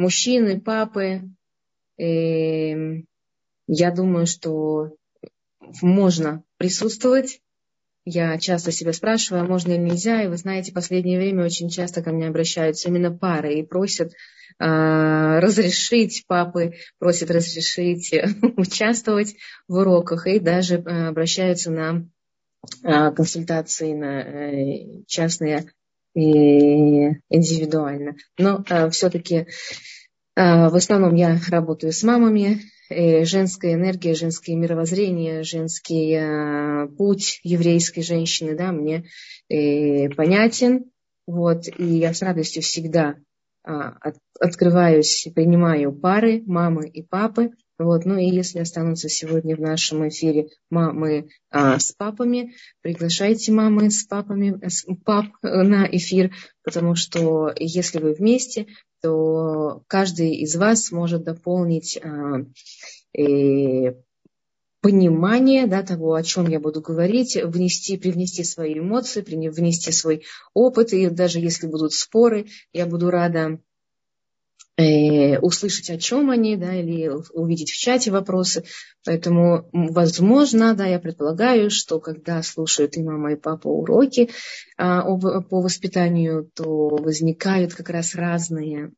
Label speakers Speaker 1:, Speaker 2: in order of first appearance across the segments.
Speaker 1: мужчины, папы, э, я думаю, что можно присутствовать. Я часто себя спрашиваю, а можно или нельзя. И вы знаете, в последнее время очень часто ко мне обращаются именно пары и просят э, разрешить, папы просят разрешить участвовать в уроках и даже э, обращаются на э, консультации на э, частные и индивидуально. Но э, все-таки э, в основном я работаю с мамами, э, женская энергия, женское мировоззрение, женский э, путь еврейской женщины, да, мне э, понятен. Вот, и я с радостью всегда э, от, открываюсь, принимаю пары, мамы и папы, вот. Ну и если останутся сегодня в нашем эфире мамы а, с папами, приглашайте мамы с папами, с пап на эфир, потому что если вы вместе, то каждый из вас может дополнить а, и понимание да, того, о чем я буду говорить, внести, привнести свои эмоции, внести свой опыт. И даже если будут споры, я буду рада Э, услышать, о чем они, да, или увидеть в чате вопросы. Поэтому, возможно, да, я предполагаю, что когда слушают и мама, и папа уроки а, по воспитанию, то возникают как раз разные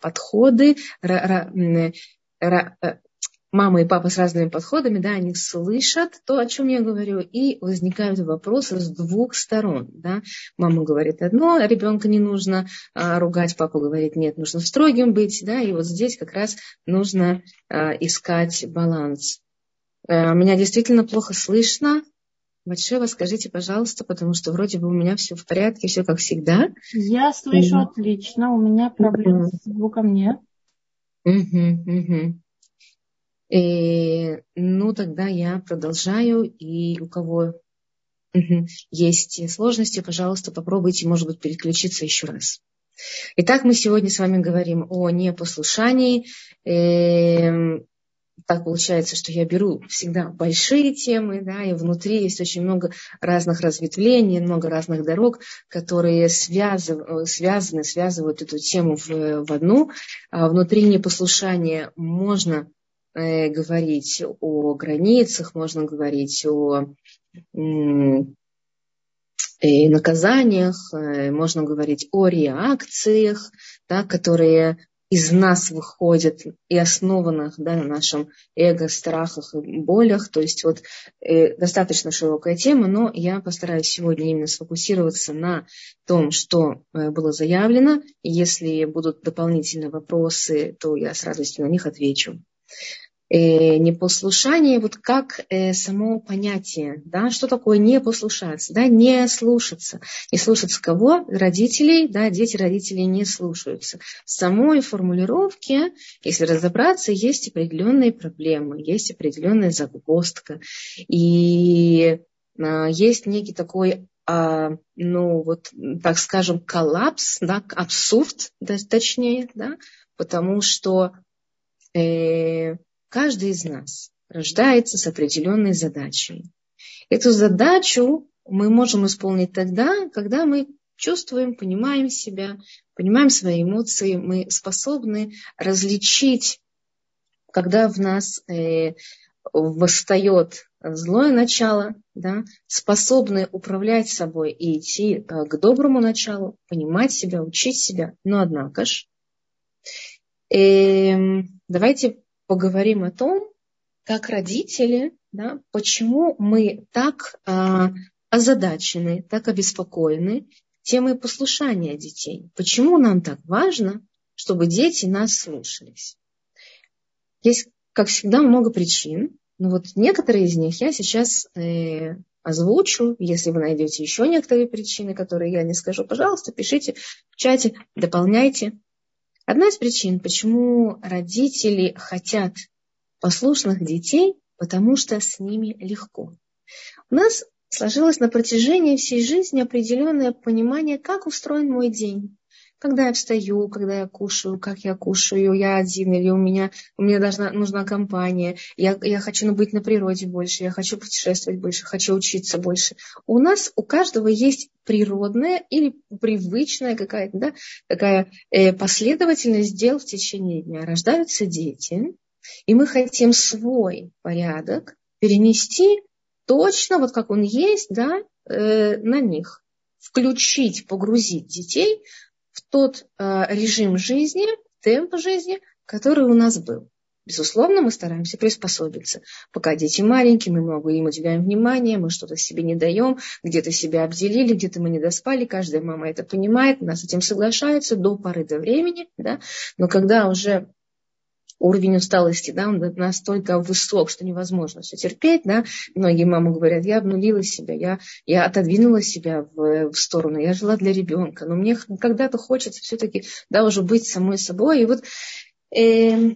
Speaker 1: подходы, мама и папа с разными подходами, да, они слышат то, о чем я говорю, и возникают вопросы с двух сторон. Да. Мама говорит одно, ребенка не нужно а, ругать, папа говорит, нет, нужно строгим быть, да, и вот здесь как раз нужно а, искать баланс. А, меня действительно плохо слышно. Батшева, скажите, пожалуйста, потому что вроде бы у меня все в порядке, все как всегда.
Speaker 2: Я слышу mm отлично, у меня проблем mm-hmm. с звуком нет.
Speaker 1: Угу, угу. Э, ну, тогда я продолжаю. И у кого есть сложности, пожалуйста, попробуйте, может быть, переключиться еще раз. Итак, мы сегодня с вами говорим о непослушании. Эм, так получается, что я беру всегда большие темы, да, и внутри есть очень много разных разветвлений, много разных дорог, которые связыв, связаны, связывают эту тему в, в одну. А внутри непослушания можно говорить о границах, можно говорить о э, наказаниях, э, можно говорить о реакциях, да, которые из нас выходят и основанных да, на нашем эго, страхах и болях. То есть вот э, достаточно широкая тема, но я постараюсь сегодня именно сфокусироваться на том, что э, было заявлено. Если будут дополнительные вопросы, то я с радостью на них отвечу э, непослушание, вот как э, само понятие, да, что такое не послушаться, да, не слушаться. Не слушаться кого? Родителей, да, дети родителей не слушаются. В самой формулировке, если разобраться, есть определенные проблемы, есть определенная загвоздка. И э, есть некий такой а, ну вот, так скажем, коллапс, да, абсурд, да, точнее, да, потому что э, Каждый из нас рождается с определенной задачей. Эту задачу мы можем исполнить тогда, когда мы чувствуем, понимаем себя, понимаем свои эмоции, мы способны различить, когда в нас э, восстает злое начало, да, способны управлять собой и идти э, к доброму началу, понимать себя, учить себя. Но однако ж, э, давайте поговорим о том, как родители, да, почему мы так а, озадачены, так обеспокоены темой послушания детей. Почему нам так важно, чтобы дети нас слушались? Есть, как всегда, много причин. Но вот некоторые из них я сейчас э, озвучу. Если вы найдете еще некоторые причины, которые я не скажу, пожалуйста, пишите в чате, дополняйте. Одна из причин, почему родители хотят послушных детей, потому что с ними легко. У нас сложилось на протяжении всей жизни определенное понимание, как устроен мой день, когда я встаю, когда я кушаю, как я кушаю, я один или у меня, у меня должна, нужна компания, я, я хочу быть на природе больше, я хочу путешествовать больше, хочу учиться больше. У нас, у каждого есть природная или привычная какая-то да, такая э, последовательность дел в течение дня. Рождаются дети, и мы хотим свой порядок перенести точно, вот как он есть, да, э, на них. Включить, погрузить детей в тот э, режим жизни, темп жизни, который у нас был. Безусловно, мы стараемся приспособиться. Пока дети маленькие, мы много им уделяем внимания, мы что-то себе не даем, где-то себя обделили, где-то мы не доспали. Каждая мама это понимает, она с этим соглашается до поры до времени. Да? Но когда уже уровень усталости, да, он настолько высок, что невозможно все терпеть, да. Многие мамы говорят, я обнулила себя, я, я отодвинула себя в, в сторону, я жила для ребенка, но мне когда-то хочется все-таки, да, уже быть самой собой. И вот э,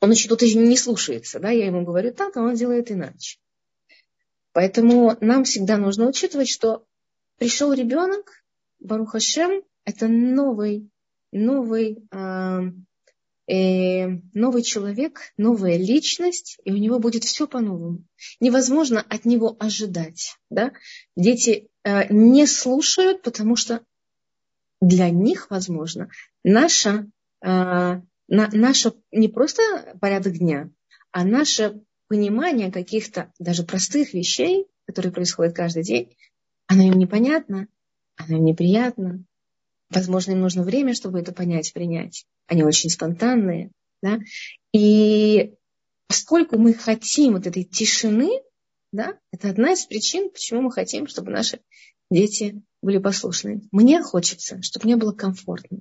Speaker 1: он еще тут не слушается, да, я ему говорю так, а он делает иначе. Поэтому нам всегда нужно учитывать, что пришел ребенок, Барухашем, это новый, новый новый человек, новая личность, и у него будет все по-новому. Невозможно от него ожидать. Да? Дети э, не слушают, потому что для них, возможно, наша, э, на, наша не просто порядок дня, а наше понимание каких-то даже простых вещей, которые происходят каждый день, оно им непонятно, оно им неприятно, Возможно, им нужно время, чтобы это понять, принять. Они очень спонтанные. Да? И поскольку мы хотим вот этой тишины, да, это одна из причин, почему мы хотим, чтобы наши дети были послушны. Мне хочется, чтобы мне было комфортно.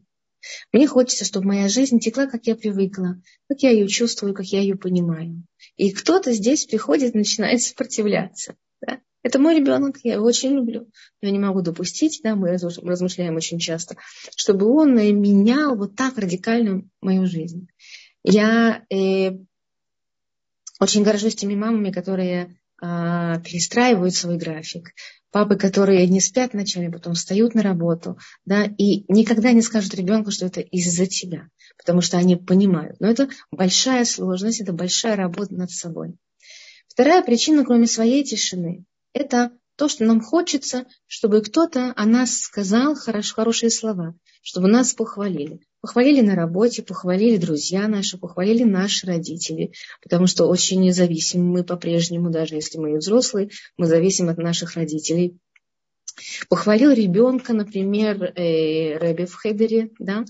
Speaker 1: Мне хочется, чтобы моя жизнь текла, как я привыкла, как я ее чувствую, как я ее понимаю. И кто-то здесь приходит и начинает сопротивляться. Да? Это мой ребенок, я его очень люблю. Я не могу допустить, да, мы размышляем очень часто, чтобы он менял вот так радикально мою жизнь. Я э, очень горжусь теми мамами, которые э, перестраивают свой график. Папы, которые не спят ночами, потом встают на работу, да, и никогда не скажут ребенку, что это из-за тебя, потому что они понимают. Но это большая сложность, это большая работа над собой. Вторая причина, кроме своей тишины, это то, что нам хочется, чтобы кто-то о нас сказал хорош, хорошие слова, чтобы нас похвалили. Похвалили на работе, похвалили друзья наши, похвалили наши родители, потому что очень независимы мы по-прежнему, даже если мы и взрослые, мы зависим от наших родителей. Похвалил ребенка, например, э, Рэби в Хедере, да,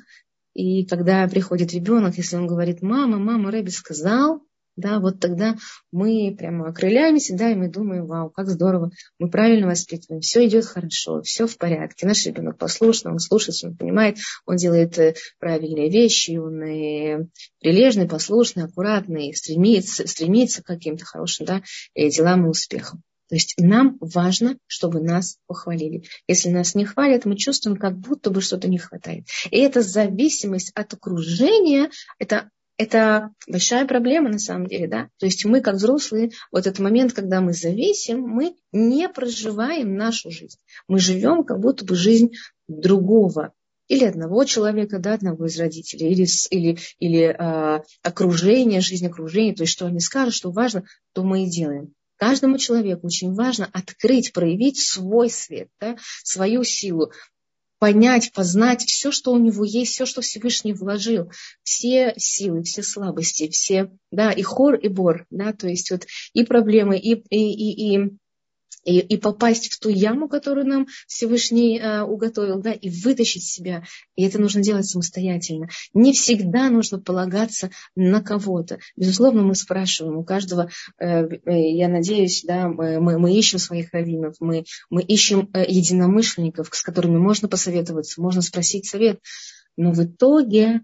Speaker 1: и когда приходит ребенок, если он говорит, мама, мама, Рэби сказал, да, вот тогда мы прямо окрыляемся, да, и мы думаем, вау, как здорово, мы правильно воспитываем, все идет хорошо, все в порядке, наш ребенок послушный, он слушается, он понимает, он делает э, правильные вещи, он и прилежный, послушный, аккуратный, стремится, стремится к каким-то хорошим да, э, делам и успехам. То есть нам важно, чтобы нас похвалили. Если нас не хвалят, мы чувствуем, как будто бы что-то не хватает. И эта зависимость от окружения, это это большая проблема на самом деле, да. То есть мы, как взрослые, вот этот момент, когда мы зависим, мы не проживаем нашу жизнь. Мы живем как будто бы жизнь другого или одного человека, да, одного из родителей, или, или, или э, окружение, жизнь окружения, то есть что они скажут, что важно, то мы и делаем. Каждому человеку очень важно открыть, проявить свой свет, да, свою силу, понять, познать все, что у него есть, все, что Всевышний вложил, все силы, все слабости, все, да, и хор, и бор, да, то есть вот и проблемы, и, и, и, и и, и попасть в ту яму, которую нам Всевышний э, уготовил, да, и вытащить себя. И это нужно делать самостоятельно. Не всегда нужно полагаться на кого-то. Безусловно, мы спрашиваем у каждого, э, я надеюсь, да, мы, мы ищем своих раввинов, мы, мы ищем э, единомышленников, с которыми можно посоветоваться, можно спросить совет. Но в итоге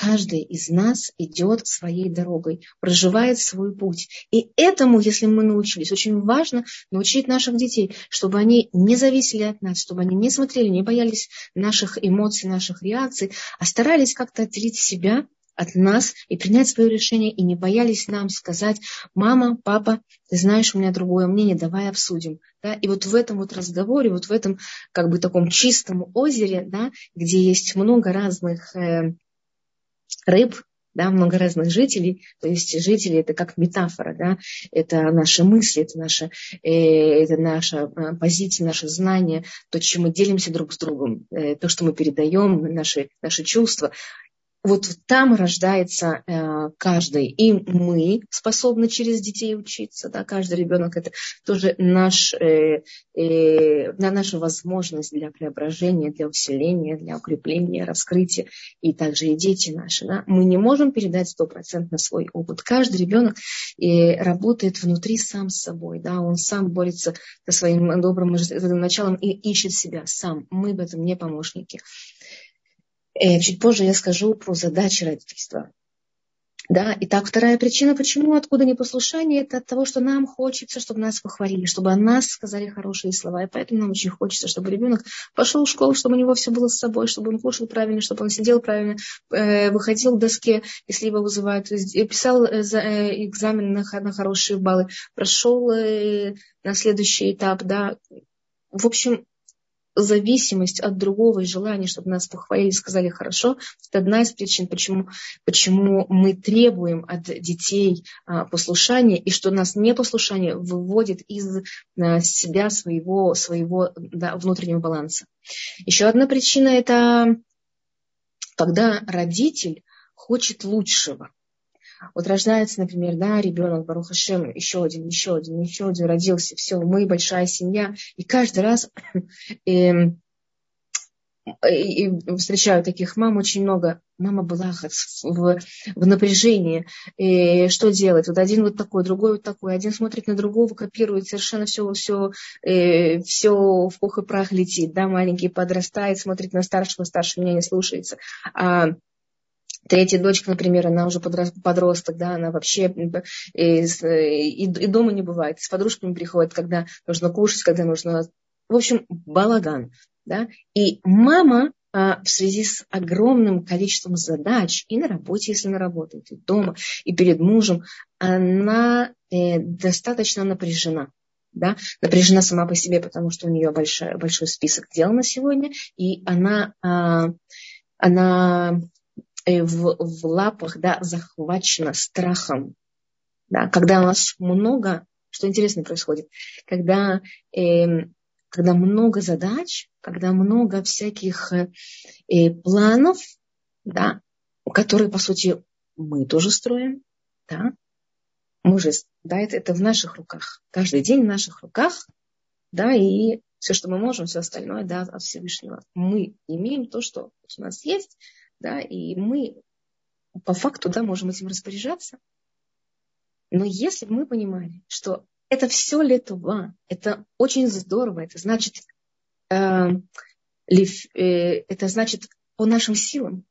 Speaker 1: Каждый из нас идет своей дорогой, проживает свой путь. И этому, если мы научились, очень важно научить наших детей, чтобы они не зависели от нас, чтобы они не смотрели, не боялись наших эмоций, наших реакций, а старались как-то отделить себя от нас и принять свое решение, и не боялись нам сказать, мама, папа, ты знаешь, у меня другое мнение, давай обсудим. Да? И вот в этом вот разговоре, вот в этом как бы таком чистом озере, да, где есть много разных э, рыб, да, много разных жителей, то есть жители это как метафора, да, это наши мысли, это наша, э, это наша э, позиция, наше знание, то, чем мы делимся друг с другом, э, то, что мы передаем, наши, наши чувства, вот там рождается э, каждый. И мы способны через детей учиться. Да? Каждый ребенок это тоже наш, э, э, наша возможность для преображения, для усиления, для укрепления, раскрытия. И также и дети наши. Да? Мы не можем передать стопроцентно свой опыт. Каждый ребенок э, работает внутри сам с собой. Да? Он сам борется со своим добрым началом и ищет себя сам. Мы в этом не помощники. Э, чуть позже я скажу про задачи родительства. Да, итак, вторая причина, почему, откуда непослушание, это от того, что нам хочется, чтобы нас похвалили, чтобы о нас сказали хорошие слова. И поэтому нам очень хочется, чтобы ребенок пошел в школу, чтобы у него все было с собой, чтобы он кушал правильно, чтобы он сидел правильно, э, выходил к доске, если его вызывают, писал э, экзамен на, на хорошие баллы, прошел на следующий этап. Да. В общем, зависимость от другого и желание, чтобы нас похвалили, сказали хорошо, это одна из причин, почему, почему мы требуем от детей а, послушания, и что нас непослушание выводит из а, себя своего, своего да, внутреннего баланса. Еще одна причина – это когда родитель хочет лучшего. Вот рождается, например, да, ребенок, Баруха Шем, еще один, еще один, еще один родился, все, мы большая семья, и каждый раз э, и встречаю таких мам очень много. Мама была в, в напряжении. И что делать? Вот один вот такой, другой вот такой. Один смотрит на другого, копирует совершенно все, все, э, все в пух и прах летит. Да, маленький подрастает, смотрит на старшего, старший меня не слушается. А Третья дочка, например, она уже подросток, да, она вообще и, дома не бывает, с подружками приходит, когда нужно кушать, когда нужно... В общем, балаган. Да? И мама а, в связи с огромным количеством задач и на работе, если она работает, и дома, и перед мужем, она э, достаточно напряжена. Да? Напряжена сама по себе, потому что у нее большой, большой список дел на сегодня, и она, а, она в, в лапах, да, захвачена страхом. Да, когда у нас много, что интересно происходит, когда, э, когда много задач, когда много всяких э, планов, да, которые, по сути, мы тоже строим, да, мы же, да, это, это в наших руках, каждый день в наших руках, да, и все, что мы можем, все остальное, да, от Всевышнего. Мы имеем то, что у нас есть, да, и мы по факту, да, можем этим распоряжаться. Но если бы мы понимали, что это все летува, это очень здорово, это значит, э, лиф, э, это значит по нашим силам,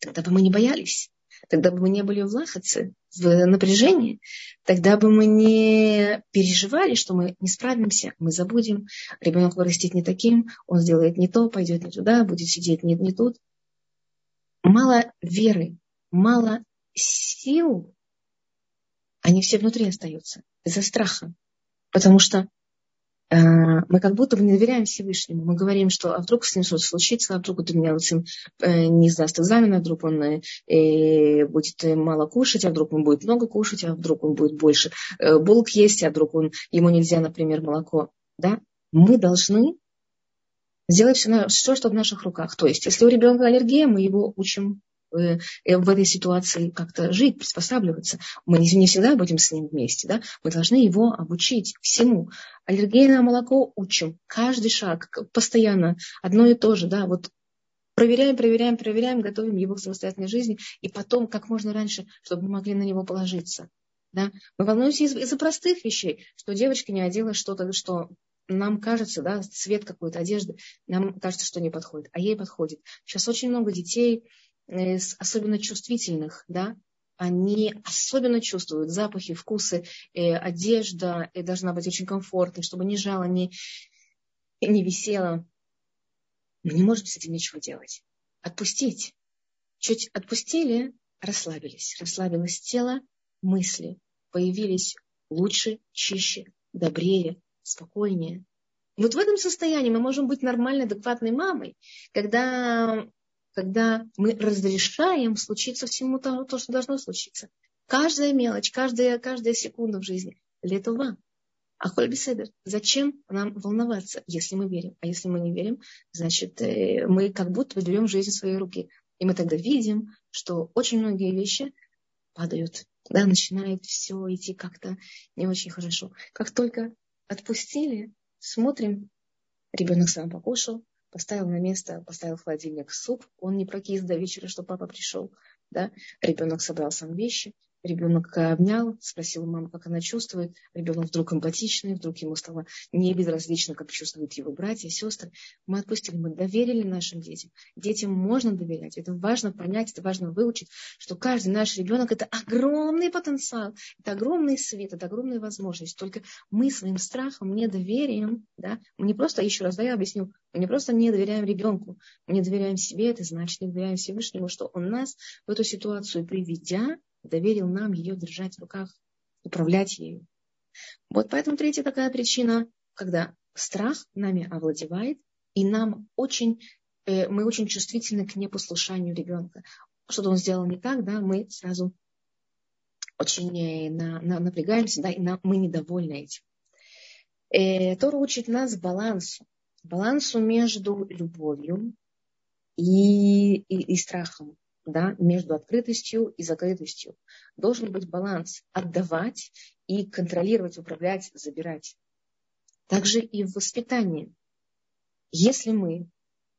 Speaker 1: тогда бы мы не боялись, тогда бы мы не были в лахаце, в напряжении, тогда бы мы не переживали, что мы не справимся, мы забудем, ребенок вырастет не таким, он сделает не то, пойдет не туда, будет сидеть не, не тут мало веры, мало сил, они все внутри остаются из-за страха. Потому что э, мы как будто бы не доверяем Всевышнему. Мы говорим, что а вдруг с ним что-то случится, а вдруг у меня вот сын э, не сдаст экзамен, а вдруг он э, будет мало кушать, а вдруг он будет много кушать, а вдруг он будет больше э, булок есть, а вдруг он, ему нельзя, например, молоко. Да? Мы должны сделать все, все, что в наших руках. То есть, если у ребенка аллергия, мы его учим э, э, в этой ситуации как-то жить, приспосабливаться. Мы не, не всегда будем с ним вместе, да? Мы должны его обучить всему. Аллергия на молоко учим. Каждый шаг, постоянно, одно и то же, да, вот проверяем, проверяем, проверяем, готовим его к самостоятельной жизни, и потом, как можно раньше, чтобы мы могли на него положиться. Да? Мы волнуемся из- из-за простых вещей, что девочка не одела что-то, что нам кажется, да, цвет какой-то одежды, нам кажется, что не подходит, а ей подходит. Сейчас очень много детей, э, особенно чувствительных, да, они особенно чувствуют запахи, вкусы, э, одежда э, должна быть очень комфортной, чтобы не жало, не, не висело. Мы не можем с этим ничего делать. Отпустить. Чуть отпустили, расслабились. Расслабилось тело, мысли появились лучше, чище, добрее, спокойнее. Вот в этом состоянии мы можем быть нормальной, адекватной мамой, когда, когда мы разрешаем случиться всему тому, то, что должно случиться. Каждая мелочь, каждая, каждая секунда в жизни. Летова. А коль беседер, зачем нам волноваться, если мы верим? А если мы не верим, значит, э, мы как будто берем жизнь в свои руки. И мы тогда видим, что очень многие вещи падают. Да, начинает все идти как-то не очень хорошо. Как только отпустили, смотрим, ребенок сам покушал, поставил на место, поставил в холодильник суп, он не прокис до вечера, что папа пришел, да, ребенок собрал сам вещи, Ребенок обнял, спросил маму, как она чувствует. Ребенок вдруг эмпатичный, вдруг ему стало не безразлично, как чувствуют его братья, сестры. Мы отпустили, мы доверили нашим детям. Детям можно доверять. Это важно понять, это важно выучить, что каждый наш ребенок – это огромный потенциал, это огромный свет, это огромная возможность. Только мы своим страхом, недоверием, да, мы не просто, еще раз, да, я объясню, мы не просто не доверяем ребенку, мы не доверяем себе, это значит, не доверяем Всевышнему, что он нас в эту ситуацию приведя, доверил нам ее держать в руках, управлять ею. Вот поэтому третья такая причина, когда страх нами овладевает, и нам очень, э, мы очень чувствительны к непослушанию ребенка. Что-то он сделал не так, да, мы сразу очень э, на, на, напрягаемся, да, и на, мы недовольны этим. Э, Тора учит нас балансу, балансу между любовью и, и, и страхом да, между открытостью и закрытостью. Должен быть баланс отдавать и контролировать, управлять, забирать. Также и в воспитании. Если мы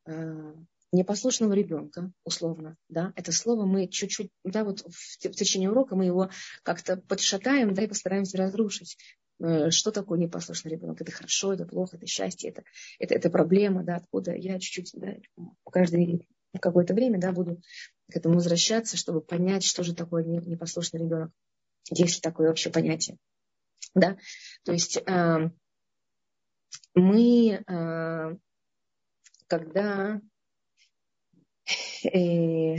Speaker 1: э, непослушного ребенка, условно, да, это слово мы чуть-чуть, да, вот в, в течение урока мы его как-то подшатаем, да, и постараемся разрушить. Э, что такое непослушный ребенок? Это хорошо, это плохо, это счастье, это, это, это проблема, да, откуда я чуть-чуть, да, каждый какое-то время, да, буду к этому возвращаться, чтобы понять, что же такое непослушный ребенок. Есть такое вообще понятие. Да? То есть э, мы, э, когда э,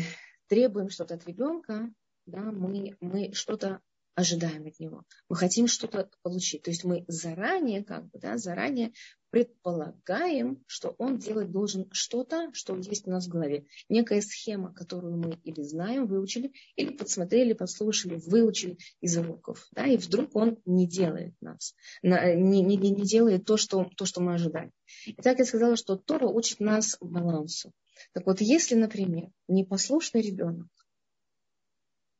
Speaker 1: требуем что-то от ребенка, да, мы, мы что-то ожидаем от него. Мы хотим что-то получить. То есть мы заранее, как бы, да, заранее предполагаем, что он делать должен что-то, что есть у нас в голове. Некая схема, которую мы или знаем, выучили, или подсмотрели, послушали, выучили из уроков. Да, и вдруг он не делает нас, не, не, не делает то что, то, что мы ожидаем. Итак, я сказала, что Тора учит нас балансу. Так вот, если, например, непослушный ребенок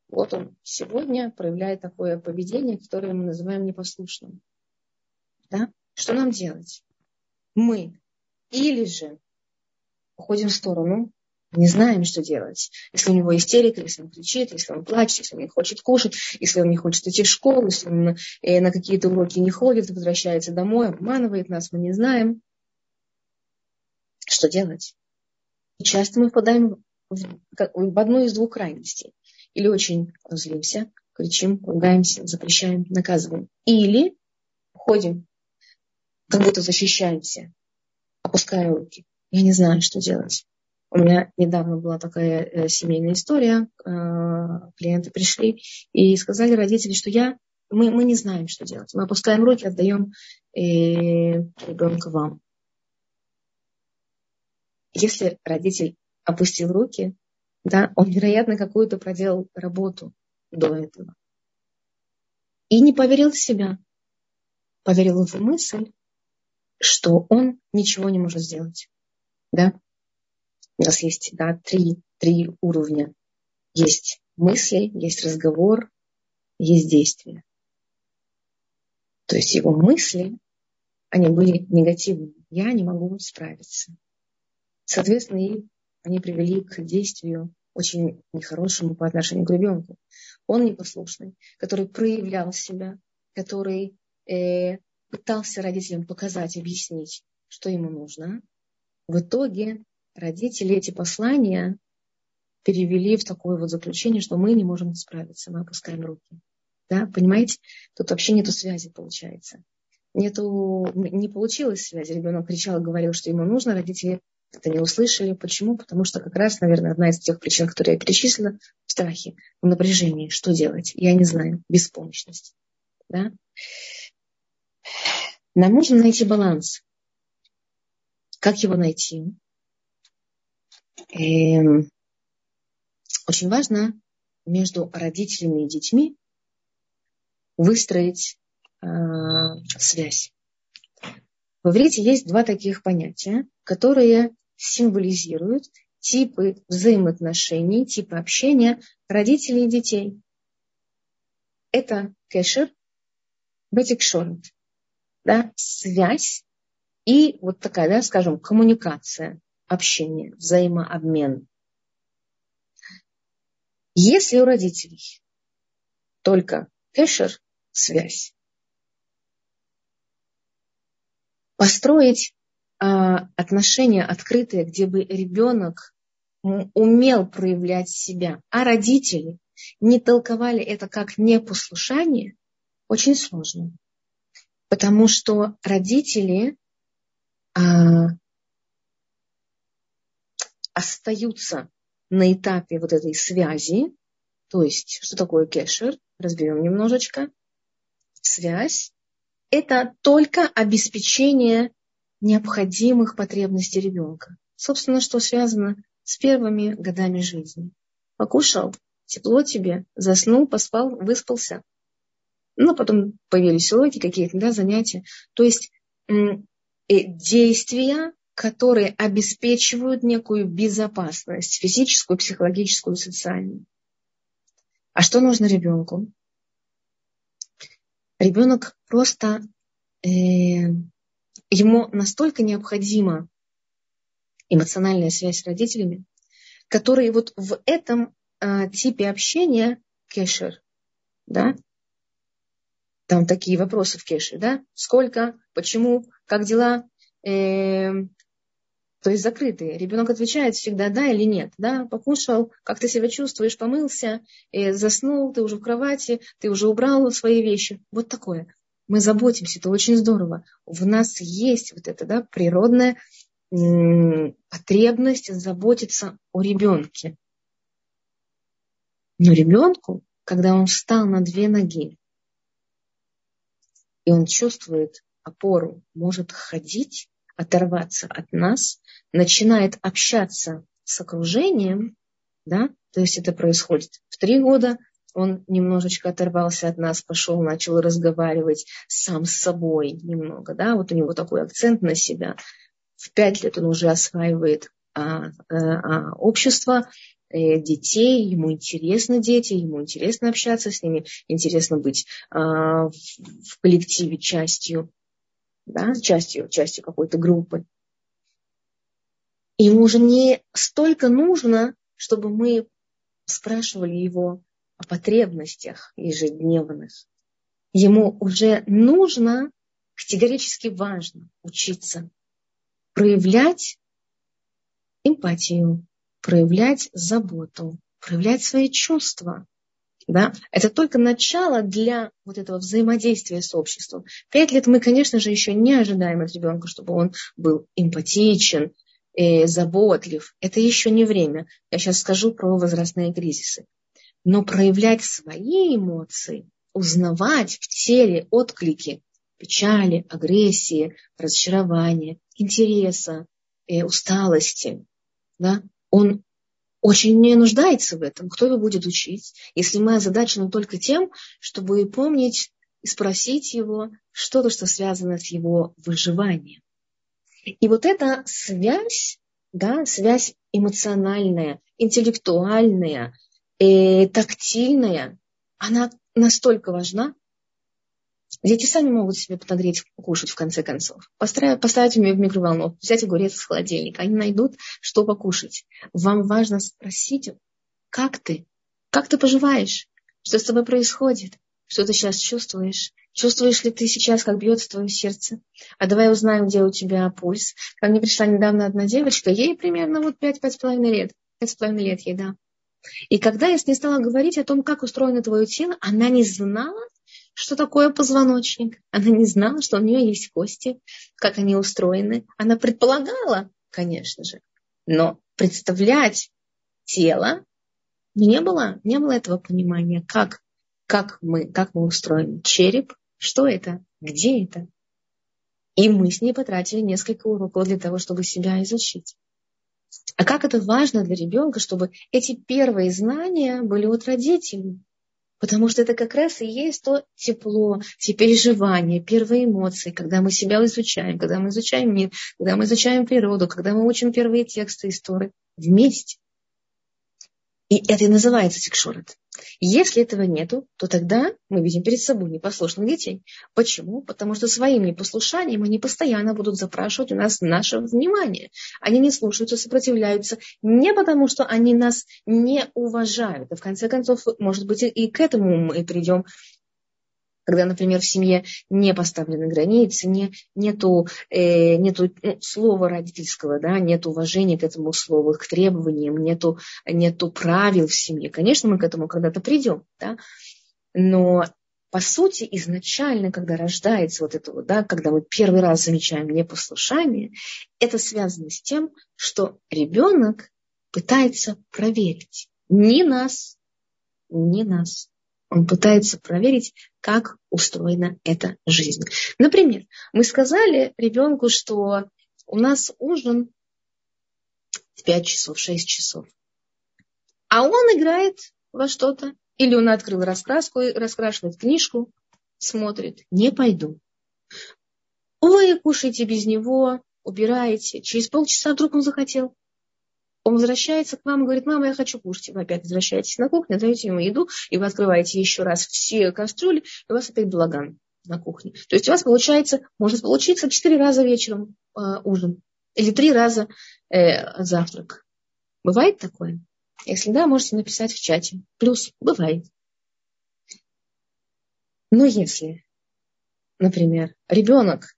Speaker 1: вот он сегодня проявляет такое поведение, которое мы называем непослушным. Да? Что нам делать? Мы или же уходим в сторону, не знаем, что делать. Если у него истерика, если он кричит, если он плачет, если он не хочет кушать, если он не хочет идти в школу, если он э, на какие-то уроки не ходит, возвращается домой, обманывает нас, мы не знаем, что делать. И часто мы впадаем в, в одну из двух крайностей или очень злимся, кричим, ругаемся, запрещаем, наказываем. Или уходим, как будто защищаемся, опуская руки. Я не знаю, что делать. У меня недавно была такая э, семейная история. Э, клиенты пришли и сказали родители, что я, мы, мы не знаем, что делать. Мы опускаем руки, отдаем э, ребенка вам. Если родитель опустил руки, да, он, вероятно, какую-то проделал работу до этого. И не поверил в себя. Поверил в мысль, что он ничего не может сделать. Да? У нас есть да, три, три уровня. Есть мысли, есть разговор, есть действие. То есть его мысли, они были негативными. Я не могу справиться. Соответственно, и они привели к действию очень нехорошему по отношению к ребенку. Он непослушный, который проявлял себя, который э, пытался родителям показать, объяснить, что ему нужно. В итоге родители эти послания перевели в такое вот заключение, что мы не можем справиться, мы опускаем руки. Да, понимаете? Тут вообще нету связи, получается. Нету, не получилось связи. Ребенок кричал, говорил, что ему нужно, родители это не услышали. Почему? Потому что как раз, наверное, одна из тех причин, которые я перечислила, в страхе, в напряжении. Что делать? Я не знаю. Беспомощность. Да? Нам нужно найти баланс. Как его найти? Эм, очень важно между родителями и детьми выстроить э, связь. В иврите есть два таких понятия, которые символизируют типы взаимоотношений, типы общения родителей и детей. Это кэшер, бетикшорт, да, связь и вот такая, да, скажем, коммуникация, общение, взаимообмен. Если у родителей только кэшер, связь, построить а, отношения открытые, где бы ребенок умел проявлять себя, а родители не толковали это как непослушание, очень сложно. Потому что родители а, остаются на этапе вот этой связи, то есть, что такое кешер, разберем немножечко. Связь – это только обеспечение необходимых потребностей ребенка. Собственно, что связано с первыми годами жизни. Покушал, тепло тебе, заснул, поспал, выспался. Ну, потом появились уроки какие-то, да, занятия. То есть э, действия, которые обеспечивают некую безопасность физическую, психологическую, социальную. А что нужно ребенку? Ребенок просто э, ему настолько необходима эмоциональная связь с родителями, которые вот в этом э, типе общения кешер, да, там такие вопросы в кеше, да, сколько, почему, как дела, э, то есть закрытые. Ребенок отвечает всегда да или нет. Да, покушал, как ты себя чувствуешь, помылся, э, заснул, ты уже в кровати, ты уже убрал свои вещи. Вот такое. Мы заботимся, это очень здорово. В нас есть вот эта да, природная потребность заботиться о ребенке. Но ребенку, когда он встал на две ноги, и он чувствует опору, может ходить, оторваться от нас, начинает общаться с окружением, да, то есть это происходит в три года, он немножечко оторвался от нас, пошел, начал разговаривать сам с собой немного, да, вот у него такой акцент на себя. В пять лет он уже осваивает а, а, а, общество, э, детей, ему интересно дети, ему интересно общаться с ними, интересно быть а, в, в коллективе частью да, частью, частью какой-то группы. Ему уже не столько нужно, чтобы мы спрашивали его о потребностях ежедневных. Ему уже нужно, категорически важно учиться проявлять эмпатию, проявлять заботу, проявлять свои чувства, да, это только начало для вот этого взаимодействия с обществом. Пять лет мы, конечно же, еще не ожидаем от ребенка, чтобы он был эмпатичен, э, заботлив. Это еще не время. Я сейчас скажу про возрастные кризисы. Но проявлять свои эмоции, узнавать в теле отклики печали, агрессии, разочарования, интереса, э, усталости, да, он очень не нуждается в этом. Кто его будет учить, если мы озадачены только тем, чтобы помнить и спросить его что-то, что связано с его выживанием. И вот эта связь, да, связь эмоциональная, интеллектуальная, э, тактильная, она настолько важна, Дети сами могут себе подогреть, покушать в конце концов. Поставить, поставить в микроволновку, взять огурец из холодильника. Они найдут, что покушать. Вам важно спросить, как ты? Как ты поживаешь? Что с тобой происходит? Что ты сейчас чувствуешь? Чувствуешь ли ты сейчас, как бьется твое сердце? А давай узнаем, где у тебя пульс. Ко мне пришла недавно одна девочка, ей примерно вот пять-пять с половиной лет. Пять с половиной лет ей, да. И когда я с ней стала говорить о том, как устроено твое тело, она не знала, что такое позвоночник. Она не знала, что у нее есть кости, как они устроены. Она предполагала, конечно же. Но представлять тело не было, не было этого понимания, как, как, мы, как мы устроены. Череп, что это, где это. И мы с ней потратили несколько уроков для того, чтобы себя изучить. А как это важно для ребенка, чтобы эти первые знания были от родителей. Потому что это как раз и есть то тепло, те переживания, первые эмоции, когда мы себя изучаем, когда мы изучаем мир, когда мы изучаем природу, когда мы учим первые тексты истории вместе. И это и называется тикшорет. Если этого нету, то тогда мы видим перед собой непослушных детей. Почему? Потому что своим непослушанием они постоянно будут запрашивать у нас наше внимание. Они не слушаются, сопротивляются не потому, что они нас не уважают. А в конце концов, может быть, и к этому мы придем когда, например, в семье не поставлены границы, не, нету, э, нету ну, слова родительского, да, нет уважения к этому слову, к требованиям, нету, нету правил в семье. Конечно, мы к этому когда-то придем, да, но по сути, изначально, когда рождается вот это вот, да, когда мы первый раз замечаем непослушание, это связано с тем, что ребенок пытается проверить ни нас, ни нас. Он пытается проверить, как устроена эта жизнь. Например, мы сказали ребенку, что у нас ужин в 5 часов, 6 часов. А он играет во что-то. Или он открыл раскраску, раскрашивает книжку, смотрит. Не пойду. Вы кушаете без него, убираете. Через полчаса вдруг он захотел. Он возвращается к вам и говорит, мама, я хочу кушать. Вы опять возвращаетесь на кухню, даете ему еду, и вы открываете еще раз все кастрюли, и у вас опять балаган на кухне. То есть у вас получается, может получиться четыре раза вечером э, ужин или три раза э, завтрак. Бывает такое? Если да, можете написать в чате. Плюс бывает. Но если, например, ребенок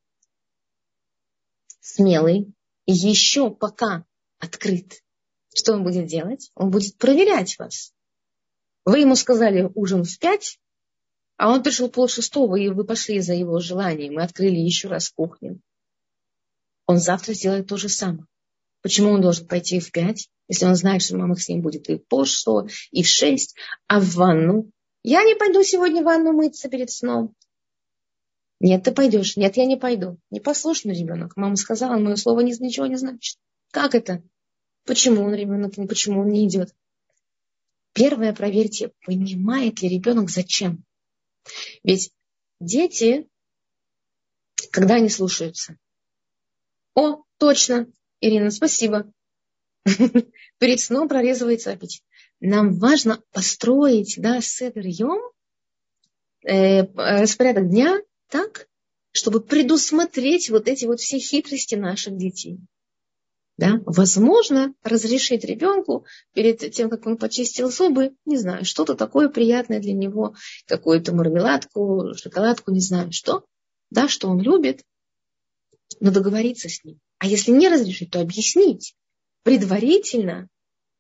Speaker 1: смелый и еще пока открыт что он будет делать? Он будет проверять вас. Вы ему сказали ужин в пять, а он пришел пол шестого, и вы пошли за его желанием, и открыли еще раз кухню. Он завтра сделает то же самое. Почему он должен пойти в пять, если он знает, что мама с ним будет и пол шестого, и в шесть, а в ванну? Я не пойду сегодня в ванну мыться перед сном. Нет, ты пойдешь. Нет, я не пойду. Непослушный ребенок. Мама сказала, мое слово ничего не значит. Как это? Почему он ребенок, почему он не идет? Первое, проверьте, понимает ли ребенок зачем. Ведь дети, когда они слушаются, о, точно, Ирина, спасибо. Перед сном прорезывается аппетит. Нам важно построить, да, седер йом, э, распорядок дня так, чтобы предусмотреть вот эти вот все хитрости наших детей да, возможно разрешить ребенку перед тем, как он почистил зубы, не знаю, что-то такое приятное для него, какую-то мармеладку, шоколадку, не знаю что, да, что он любит, но договориться с ним. А если не разрешить, то объяснить предварительно,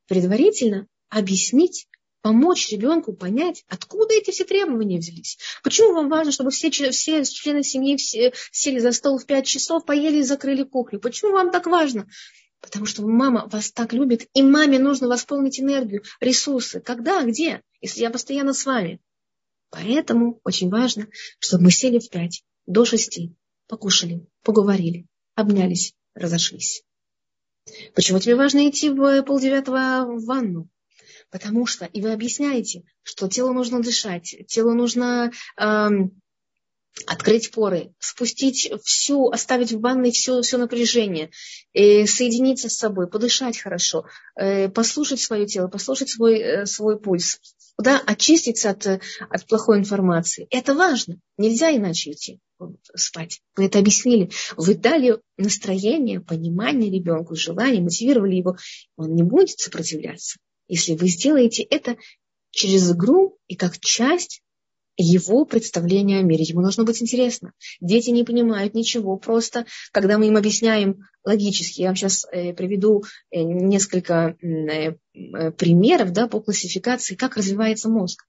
Speaker 1: предварительно объяснить, помочь ребенку понять, откуда эти все требования взялись. Почему вам важно, чтобы все, все члены семьи все сели за стол в пять часов, поели и закрыли кухню? Почему вам так важно? Потому что мама вас так любит, и маме нужно восполнить энергию, ресурсы. Когда, где, если я постоянно с вами? Поэтому очень важно, чтобы мы сели в пять до шести, покушали, поговорили, обнялись, разошлись. Почему тебе важно идти в полдевятого в ванну? Потому что, и вы объясняете, что телу нужно дышать, телу нужно эм, открыть поры, спустить всю, оставить в ванной все, все напряжение, э, соединиться с собой, подышать хорошо, э, послушать свое тело, послушать свой, э, свой пульс, да, очиститься от, от плохой информации. Это важно. Нельзя иначе идти спать. Вы это объяснили. Вы дали настроение, понимание ребенку, желание, мотивировали его. Он не будет сопротивляться. Если вы сделаете это через игру и как часть его представление о мире. Ему должно быть интересно. Дети не понимают ничего. Просто, когда мы им объясняем логически, я вам сейчас э, приведу э, несколько э, примеров да, по классификации, как развивается мозг.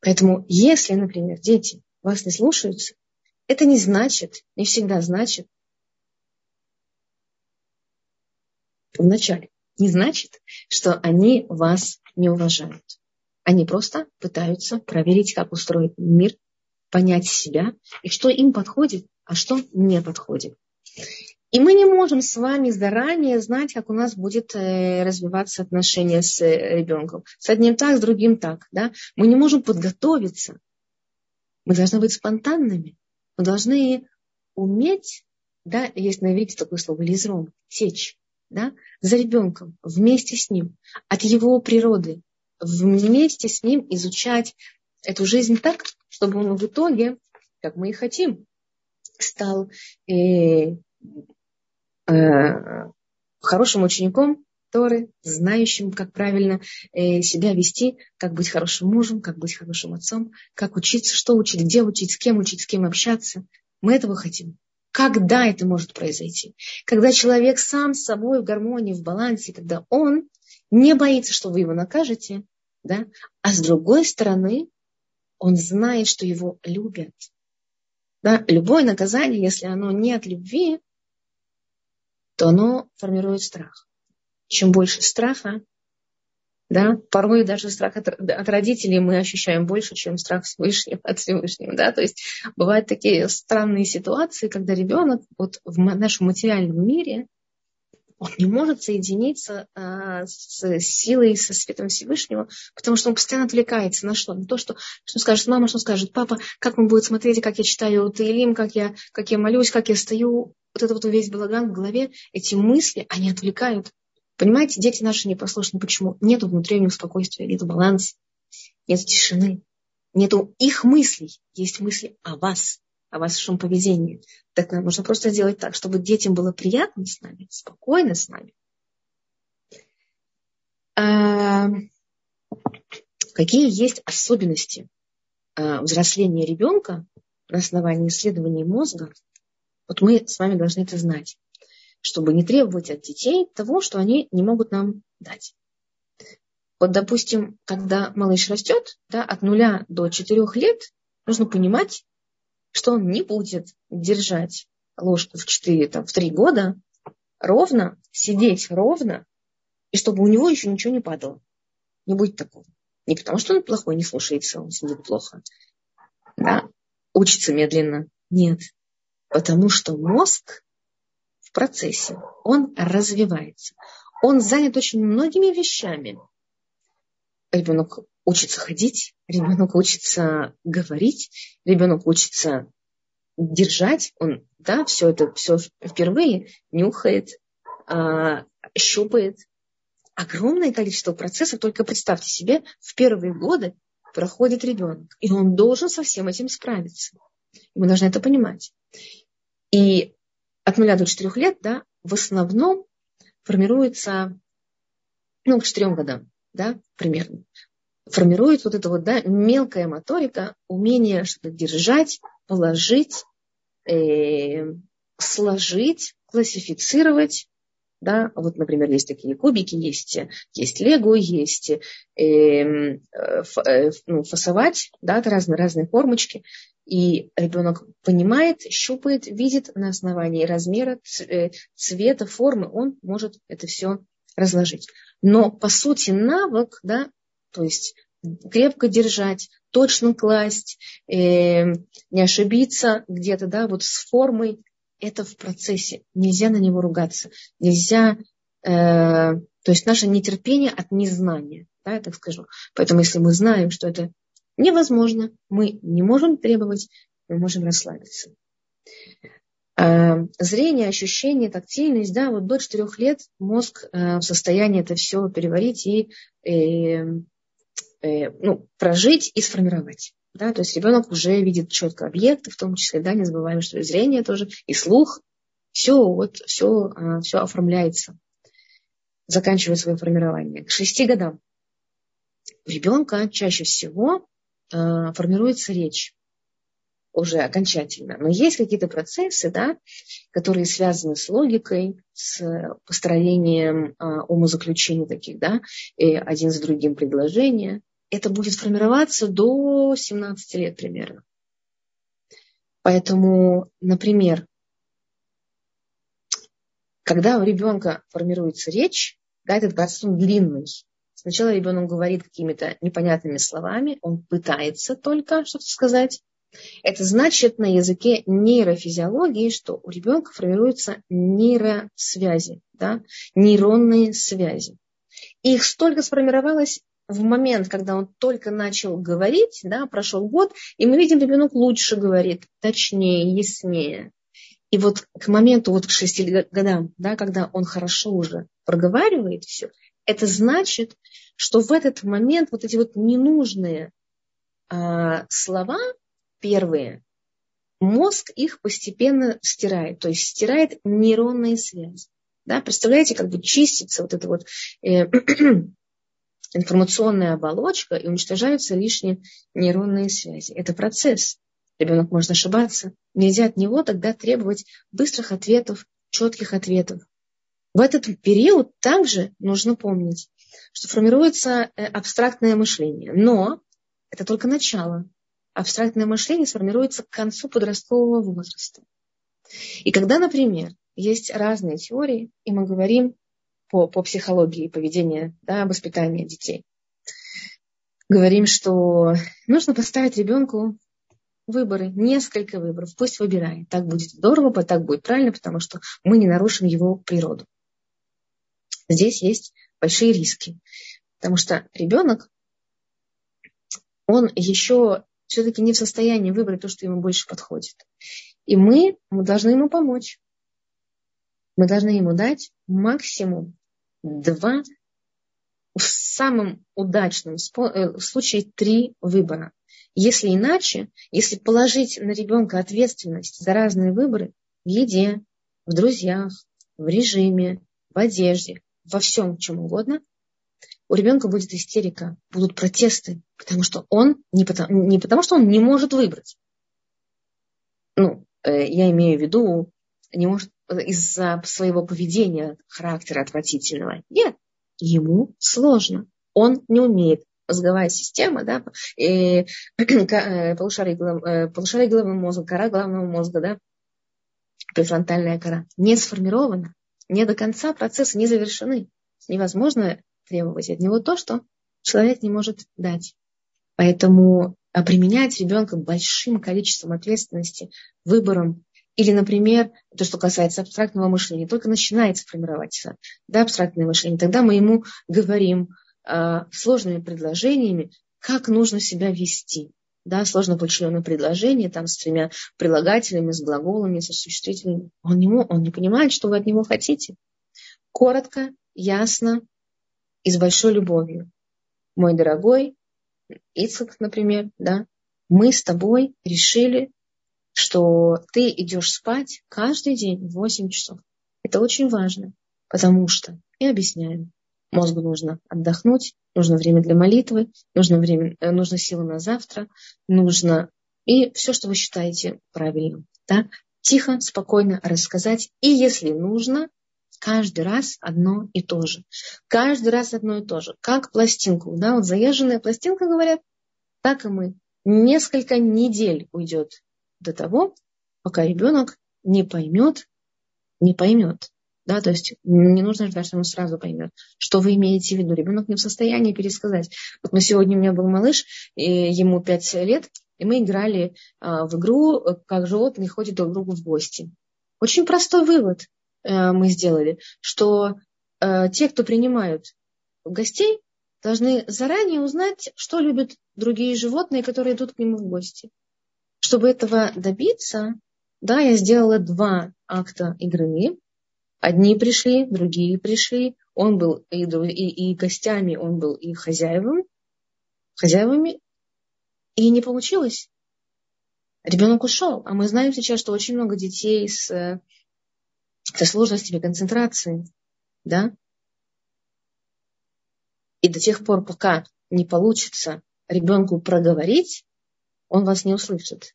Speaker 1: Поэтому, если, например, дети вас не слушаются, это не значит, не всегда значит, вначале, не значит, что они вас не уважают. Они просто пытаются проверить, как устроен мир, понять себя и что им подходит, а что не подходит. И мы не можем с вами заранее знать, как у нас будет э, развиваться отношения с э, ребенком. С одним так, с другим так. Да? Мы не можем подготовиться. Мы должны быть спонтанными. Мы должны уметь, да, есть на иврите такое слово, лизром, сечь, да, за ребенком, вместе с ним, от его природы, вместе с ним изучать эту жизнь так, чтобы он в итоге, как мы и хотим, стал э, Э, хорошим учеником Торы, знающим, как правильно э, себя вести, как быть хорошим мужем, как быть хорошим отцом, как учиться, что учить, где учить, с кем учить, с кем общаться. Мы этого хотим. Когда это может произойти? Когда человек сам с собой в гармонии, в балансе, когда он не боится, что вы его накажете, да? а с другой стороны, он знает, что его любят. Да? Любое наказание, если оно не от любви, то оно формирует страх. Чем больше страха, да, порой даже страх от, от родителей мы ощущаем больше, чем страх Всевышнего, от Всевышнего. Да? То есть бывают такие странные ситуации, когда ребенок вот в нашем материальном мире, он не может соединиться а, с силой, со светом Всевышнего, потому что он постоянно отвлекается на что? На то, что, что скажет мама, что скажет папа, как он будет смотреть, как я читаю Таилим, как я, как я молюсь, как я стою вот этот вот весь балаган в голове, эти мысли, они отвлекают. Понимаете, дети наши непослушны. Почему? Нету них спокойствия, нету баланса, нет тишины, нету их мыслей. Есть мысли о вас, о вашем поведении. Так нам нужно просто сделать так, чтобы детям было приятно с нами, спокойно с нами. А, какие есть особенности а, взросления ребенка на основании исследований мозга вот мы с вами должны это знать, чтобы не требовать от детей того, что они не могут нам дать. Вот, допустим, когда малыш растет, да, от нуля до четырех лет, нужно понимать, что он не будет держать ложку в четыре, там, в три года ровно, сидеть ровно, и чтобы у него еще ничего не падало. Не будет такого. Не потому, что он плохой, не слушается, он сидит плохо. Да, учится медленно. Нет. Потому что мозг в процессе, он развивается. Он занят очень многими вещами. Ребенок учится ходить, ребенок учится говорить, ребенок учится держать, он, да, все это все впервые нюхает, а, щупает. Огромное количество процессов, только представьте себе, в первые годы проходит ребенок, и он должен со всем этим справиться. И мы должны это понимать. И от нуля до четырех лет, да, в основном формируется, ну, к четырем годам, да, примерно, формирует вот это вот, да, мелкая моторика, умение что-то держать, положить, э, сложить, классифицировать, да, вот, например, есть такие кубики, есть, есть лего, есть э, э, ну, фасовать, да, разные, разные формочки. И ребенок понимает, щупает, видит на основании размера, э, цвета, формы, он может это все разложить. Но по сути навык, да, то есть крепко держать, точно класть, э, не ошибиться где-то, да, вот с формой, это в процессе. Нельзя на него ругаться. Нельзя, э, то есть наше нетерпение от незнания, да, я так скажу. Поэтому если мы знаем, что это невозможно. Мы не можем требовать, мы можем расслабиться. А, зрение, ощущение, тактильность, да, вот до четырех лет мозг э, в состоянии это все переварить и э, э, ну, прожить и сформировать. Да, то есть ребенок уже видит четко объекты, в том числе, да, не забываем, что и зрение тоже, и слух, все, вот, все, а, все оформляется, заканчивает свое формирование. К шести годам у ребенка чаще всего Э, формируется речь уже окончательно. Но есть какие-то процессы, да, которые связаны с логикой, с построением а, умозаключений таких, да, и один за другим предложения. Это будет формироваться до 17 лет примерно. Поэтому, например, Когда у ребенка формируется речь, да, этот процесс он длинный. Сначала ребенок говорит какими-то непонятными словами, он пытается только что-то сказать. Это значит на языке нейрофизиологии, что у ребенка формируются нейросвязи, да, нейронные связи. Их столько сформировалось в момент, когда он только начал говорить, да, прошел год, и мы видим, ребенок лучше говорит, точнее, яснее. И вот к моменту, вот к шести годам, да, когда он хорошо уже проговаривает все, это значит, что в этот момент вот эти вот ненужные а, слова первые, мозг их постепенно стирает, то есть стирает нейронные связи. Да, представляете, как бы чистится вот эта вот э, информационная оболочка и уничтожаются лишние нейронные связи. Это процесс. Ребенок может ошибаться. Нельзя от него тогда требовать быстрых ответов, четких ответов. В этот период также нужно помнить, что формируется э, абстрактное мышление. Но это только начало. Абстрактное мышление сформируется к концу подросткового возраста. И когда, например, есть разные теории, и мы говорим по, по психологии поведения, да, воспитания детей, говорим, что нужно поставить ребенку выборы, несколько выборов, пусть выбирает. Так будет здорово, так будет правильно, потому что мы не нарушим его природу. Здесь есть большие риски, потому что ребенок, он еще все-таки не в состоянии выбрать то, что ему больше подходит. И мы, мы должны ему помочь. Мы должны ему дать максимум два, в самом удачном э, случае три выбора. Если иначе, если положить на ребенка ответственность за разные выборы в еде, в друзьях, в режиме, в одежде, во всем, чем угодно, у ребенка будет истерика, будут протесты, потому что он не потому, не потому что он не может выбрать. Ну, э, я имею в виду, не может из-за своего поведения, характера отвратительного. Нет, ему сложно. Он не умеет мозговая система, да, и, полушарие, э, полушарие головного мозга, кора головного мозга, да, префронтальная кора, не сформирована, не до конца процессы не завершены. Невозможно требовать от него то, что человек не может дать. Поэтому а применять ребенка большим количеством ответственности, выбором, или, например, то, что касается абстрактного мышления, только начинается формироваться да, абстрактное мышление, тогда мы ему говорим, э, сложными предложениями, как нужно себя вести. Да, сложно подчиненное предложение, там с тремя прилагательными, с глаголами, со существительными. Он не, он не понимает, что вы от него хотите. Коротко, ясно и с большой любовью. Мой дорогой Ицхак, например, да, мы с тобой решили, что ты идешь спать каждый день в 8 часов. Это очень важно, потому что, и объясняем, Мозгу нужно отдохнуть, нужно время для молитвы, нужно, время, э, нужно силы на завтра, нужно и все, что вы считаете правильным. Да? Тихо, спокойно рассказать. И если нужно, каждый раз одно и то же. Каждый раз одно и то же. Как пластинку. Да? Вот заезженная пластинка, говорят, так и мы. Несколько недель уйдет до того, пока ребенок не поймет, не поймет, да, то есть не нужно ждать, что он сразу поймет, что вы имеете в виду. Ребенок не в состоянии пересказать. Вот мы сегодня у меня был малыш, и ему пять лет, и мы играли а, в игру, как животные ходят друг к другу в гости. Очень простой вывод а, мы сделали, что а, те, кто принимают гостей, должны заранее узнать, что любят другие животные, которые идут к нему в гости. Чтобы этого добиться, да, я сделала два акта игры Одни пришли, другие пришли. Он был и, и, и гостями, он был и хозяевом, хозяевами. И не получилось. Ребенок ушел. А мы знаем сейчас, что очень много детей с, со сложностями концентрации. Да? И до тех пор, пока не получится ребенку проговорить, он вас не услышит.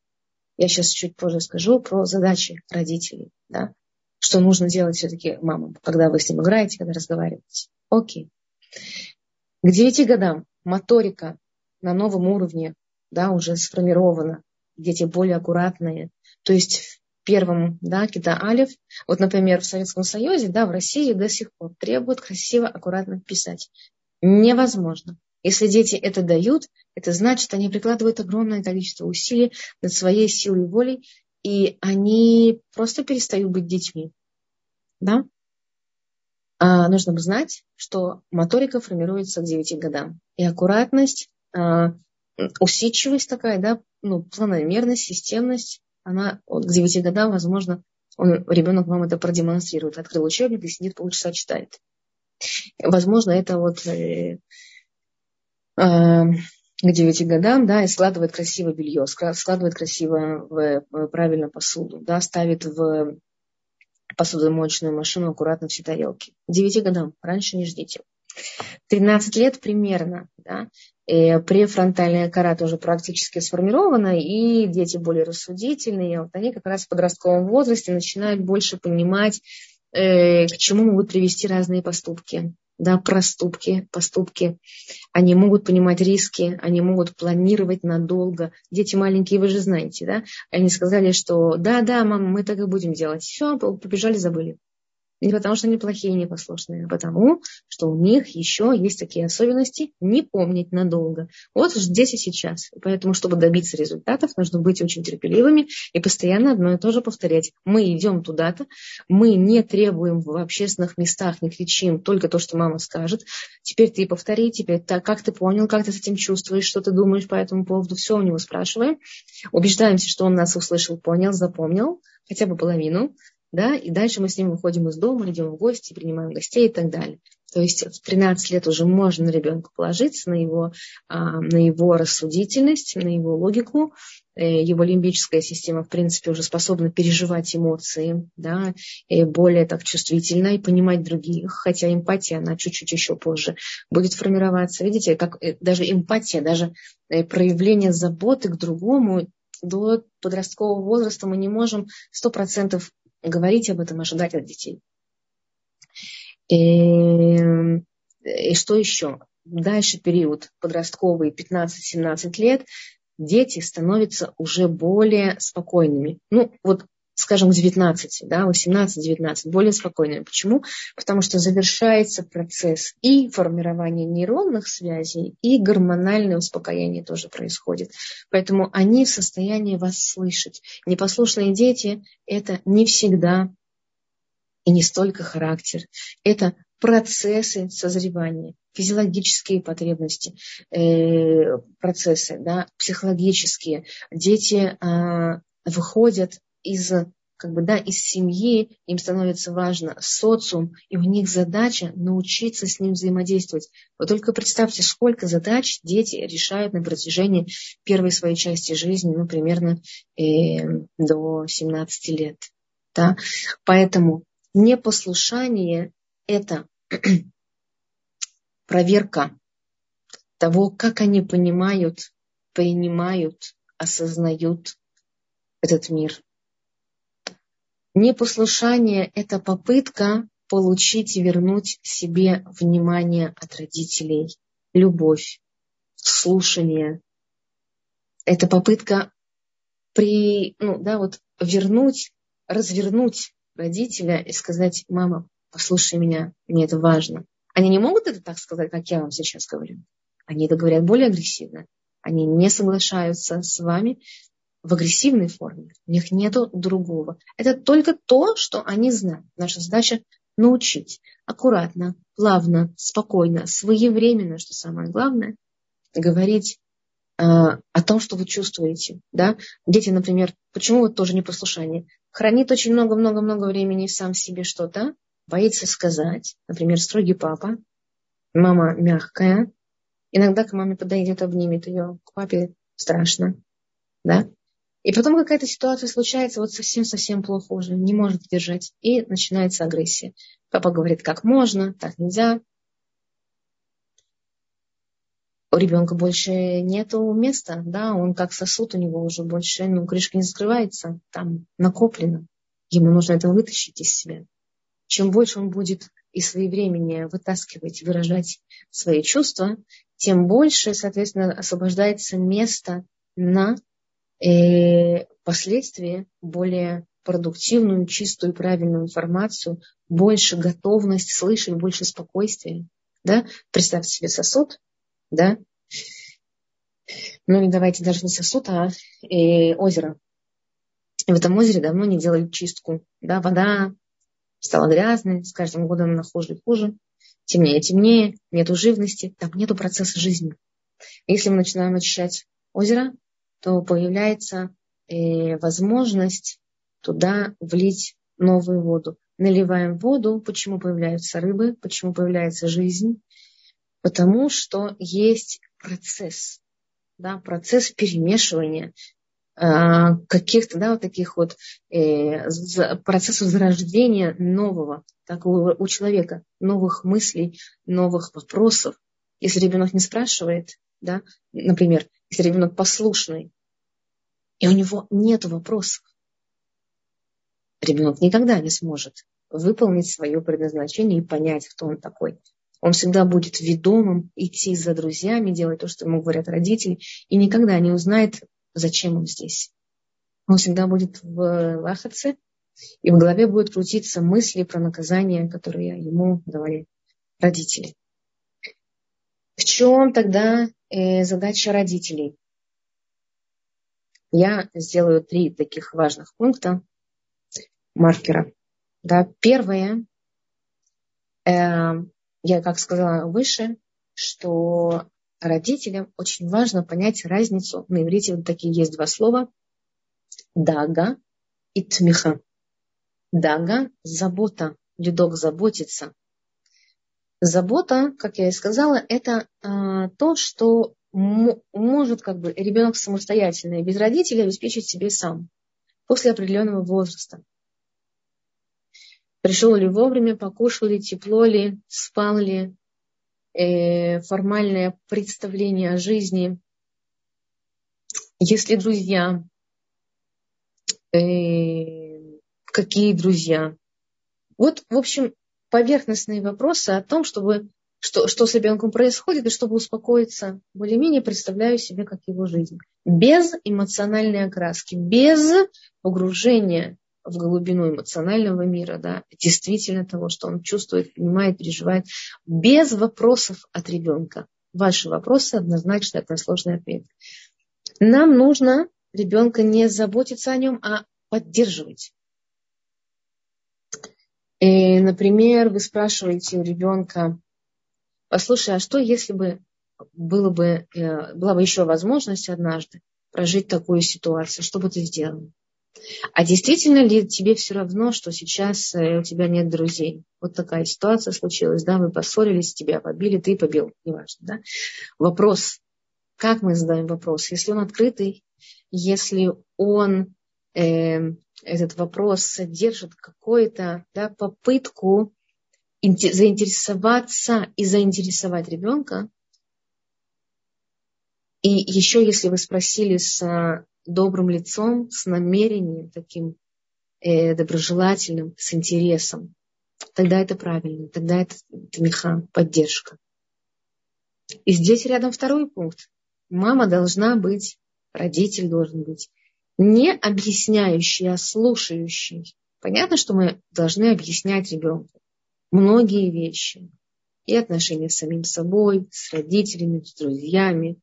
Speaker 1: Я сейчас чуть позже скажу про задачи родителей. Да? что нужно делать все-таки мамам, когда вы с ним играете, когда разговариваете. Окей. К девяти годам моторика на новом уровне да, уже сформирована, дети более аккуратные. То есть первому, да, кита алиф. Вот, например, в Советском Союзе, да, в России до сих пор требуют красиво, аккуратно писать. Невозможно. Если дети это дают, это значит, они прикладывают огромное количество усилий над своей силой и волей, и они просто перестают быть детьми. Да? А нужно бы знать, что моторика формируется к 9 годам. И аккуратность, а, усидчивость такая, да, ну, планомерность, системность, она к 9 годам, возможно, он, ребенок вам это продемонстрирует. Открыл учебник и сидит полчаса читает. Возможно, это вот э, к 9 годам, да, и складывает красиво белье, складывает красиво в, в правильно посуду, да, ставит в посудомоечную машину аккуратно все тарелки. К 9 годам, раньше не ждите. 13 лет примерно, да, и префронтальная кора тоже практически сформирована, и дети более рассудительные, вот они как раз в подростковом возрасте начинают больше понимать, э, к чему могут привести разные поступки да, проступки, поступки. Они могут понимать риски, они могут планировать надолго. Дети маленькие, вы же знаете, да? Они сказали, что да, да, мама, мы так и будем делать. Все, побежали, забыли. Не потому, что они плохие и непослушные, а потому, что у них еще есть такие особенности не помнить надолго. Вот здесь и сейчас. Поэтому, чтобы добиться результатов, нужно быть очень терпеливыми и постоянно одно и то же повторять. Мы идем туда-то, мы не требуем в общественных местах, не кричим только то, что мама скажет. Теперь ты повтори, теперь так, как ты понял, как ты с этим чувствуешь, что ты думаешь по этому поводу. Все у него спрашиваем. Убеждаемся, что он нас услышал, понял, запомнил, хотя бы половину да, и дальше мы с ним выходим из дома, идем в гости, принимаем гостей и так далее. То есть в 13 лет уже можно на ребенка положиться, на его, а, на его рассудительность, на его логику. Э, его лимбическая система, в принципе, уже способна переживать эмоции, да, и более так чувствительно и понимать других, хотя эмпатия, она чуть-чуть еще позже будет формироваться. Видите, как э, даже эмпатия, даже э, проявление заботы к другому до подросткового возраста мы не можем сто процентов говорить об этом, ожидать от детей. И, и что еще? Дальше период подростковый 15-17 лет, дети становятся уже более спокойными. Ну, вот скажем, 19, да, 18-19, более спокойными. Почему? Потому что завершается процесс и формирования нейронных связей, и гормональное успокоение тоже происходит. Поэтому они в состоянии вас слышать. Непослушные дети – это не всегда и не столько характер. Это процессы созревания, физиологические потребности, э, процессы, да, психологические. Дети э, выходят из как бы, да, из семьи, им становится важно социум, и у них задача научиться с ним взаимодействовать. Вы только представьте, сколько задач дети решают на протяжении первой своей части жизни, ну, примерно э, до 17 лет. Да? Поэтому непослушание – это проверка того, как они понимают, принимают, осознают этот мир. Непослушание – это попытка получить и вернуть себе внимание от родителей, любовь, слушание. Это попытка при, ну, да, вот вернуть, развернуть родителя и сказать, мама, послушай меня, мне это важно. Они не могут это так сказать, как я вам сейчас говорю. Они это говорят более агрессивно. Они не соглашаются с вами, в агрессивной форме. У них нет другого. Это только то, что они знают. Наша задача научить аккуратно, плавно, спокойно, своевременно, что самое главное, говорить э, о том, что вы чувствуете. Да? Дети, например, почему вот тоже непослушание? Хранит очень много-много-много времени сам себе что-то, боится сказать. Например, строгий папа, мама мягкая. Иногда к маме подойдет, обнимет ее, к папе страшно. Да? И потом какая-то ситуация случается, вот совсем-совсем плохо уже, не может держать. И начинается агрессия. Папа говорит, как можно, так нельзя. У ребенка больше нету места, да, он как сосуд, у него уже больше, ну, крышка не закрывается, там накоплено. Ему нужно это вытащить из себя. Чем больше он будет и своевременно вытаскивать, выражать свои чувства, тем больше, соответственно, освобождается место на э, последствия более продуктивную, чистую, правильную информацию, больше готовность слышать, больше спокойствия. Да? Представьте себе сосуд, да? ну или давайте даже не сосуд, а э, озеро. И в этом озере давно не делали чистку. Да? Вода стала грязной, с каждым годом она хуже и хуже, темнее и темнее, нету живности, там нету процесса жизни. Если мы начинаем очищать озеро, то появляется э, возможность туда влить новую воду. Наливаем воду, почему появляются рыбы, почему появляется жизнь, потому что есть процесс, да, процесс перемешивания э, каких-то, да, вот таких вот э, процессов зарождения нового, так у, у человека, новых мыслей, новых вопросов. Если ребенок не спрашивает, да, например, если ребенок послушный, и у него нет вопросов, ребенок никогда не сможет выполнить свое предназначение и понять, кто он такой. Он всегда будет ведомым идти за друзьями, делать то, что ему говорят родители, и никогда не узнает, зачем он здесь. Он всегда будет в лахаце, и в голове будут крутиться мысли про наказание, которые ему давали родители. В чем тогда э, задача родителей? Я сделаю три таких важных пункта маркера. Да, первое, э, я как сказала выше, что родителям очень важно понять разницу. На иврите вот такие есть два слова. Дага и тмиха. Дага – забота. Ледок заботится. Забота, как я и сказала, это а, то, что может как бы ребенок самостоятельно и без родителей обеспечить себе сам после определенного возраста. Пришел ли вовремя, покушал ли, тепло ли, спал ли, э, формальное представление о жизни. Если друзья, э, какие друзья. Вот, в общем, поверхностные вопросы о том, чтобы, что, что с ребенком происходит, и чтобы успокоиться, более-менее представляю себе, как его жизнь. Без эмоциональной окраски, без погружения в глубину эмоционального мира, да, действительно того, что он чувствует, понимает, переживает, без вопросов от ребенка. Ваши вопросы однозначно это сложный ответ. Нам нужно ребенка не заботиться о нем, а поддерживать. И, например, вы спрашиваете у ребенка, послушай, а что если бы было бы, э, была бы еще возможность однажды прожить такую ситуацию, что бы ты сделал? А действительно ли тебе все равно, что сейчас э, у тебя нет друзей? Вот такая ситуация случилась, да, вы поссорились, тебя побили, ты побил, неважно, да. Вопрос, как мы задаем вопрос? Если он открытый, если он э, этот вопрос содержит какую-то да, попытку заинтересоваться и заинтересовать ребенка. И еще, если вы спросили с а, добрым лицом, с намерением таким э, доброжелательным, с интересом, тогда это правильно, тогда это, меха, поддержка. И здесь рядом второй пункт. Мама должна быть, родитель должен быть не объясняющий, а слушающий. Понятно, что мы должны объяснять ребенку многие вещи. И отношения с самим собой, с родителями, с друзьями.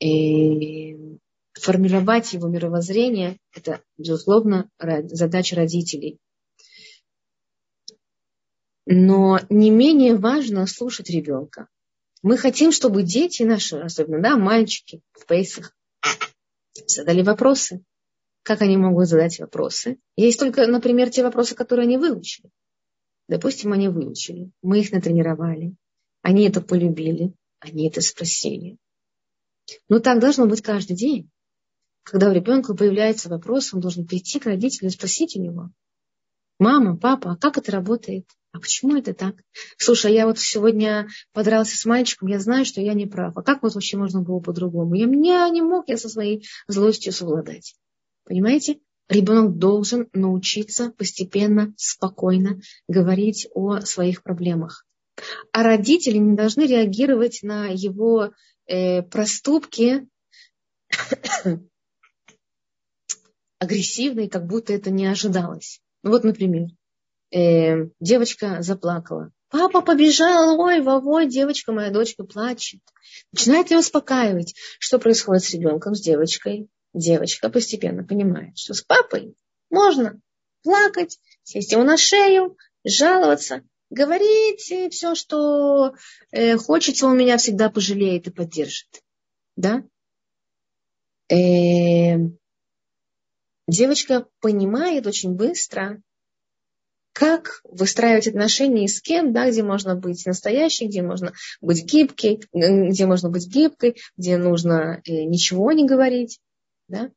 Speaker 1: И формировать его мировоззрение – это, безусловно, задача родителей. Но не менее важно слушать ребенка. Мы хотим, чтобы дети наши, особенно да, мальчики в пейсах, задали вопросы. Как они могут задать вопросы? Есть только, например, те вопросы, которые они выучили. Допустим, они выучили, мы их натренировали, они это полюбили, они это спросили. Но так должно быть каждый день. Когда у ребенка появляется вопрос, он должен прийти к родителю и спросить у него. Мама, папа, а как это работает? А почему это так? Слушай, я вот сегодня подрался с мальчиком, я знаю, что я не прав. А как вот вообще можно было по-другому? Я меня не мог я со своей злостью совладать. Понимаете? Ребенок должен научиться постепенно, спокойно говорить о своих проблемах. А родители не должны реагировать на его э, проступки агрессивной, как будто это не ожидалось. Ну вот, например, э, девочка заплакала. Папа побежал, ой, вовой, девочка, моя дочка плачет. Начинает ее успокаивать. Что происходит с ребенком, с девочкой? Девочка постепенно понимает, что с папой можно плакать, сесть ему на шею, жаловаться, говорить все, что э, хочется, он меня всегда пожалеет и поддержит. Да? Э, девочка понимает очень быстро, как выстраивать отношения и с кем, да, где можно быть настоящей, где можно быть гибкой, где можно быть гибкой, где нужно э, ничего не говорить. Да?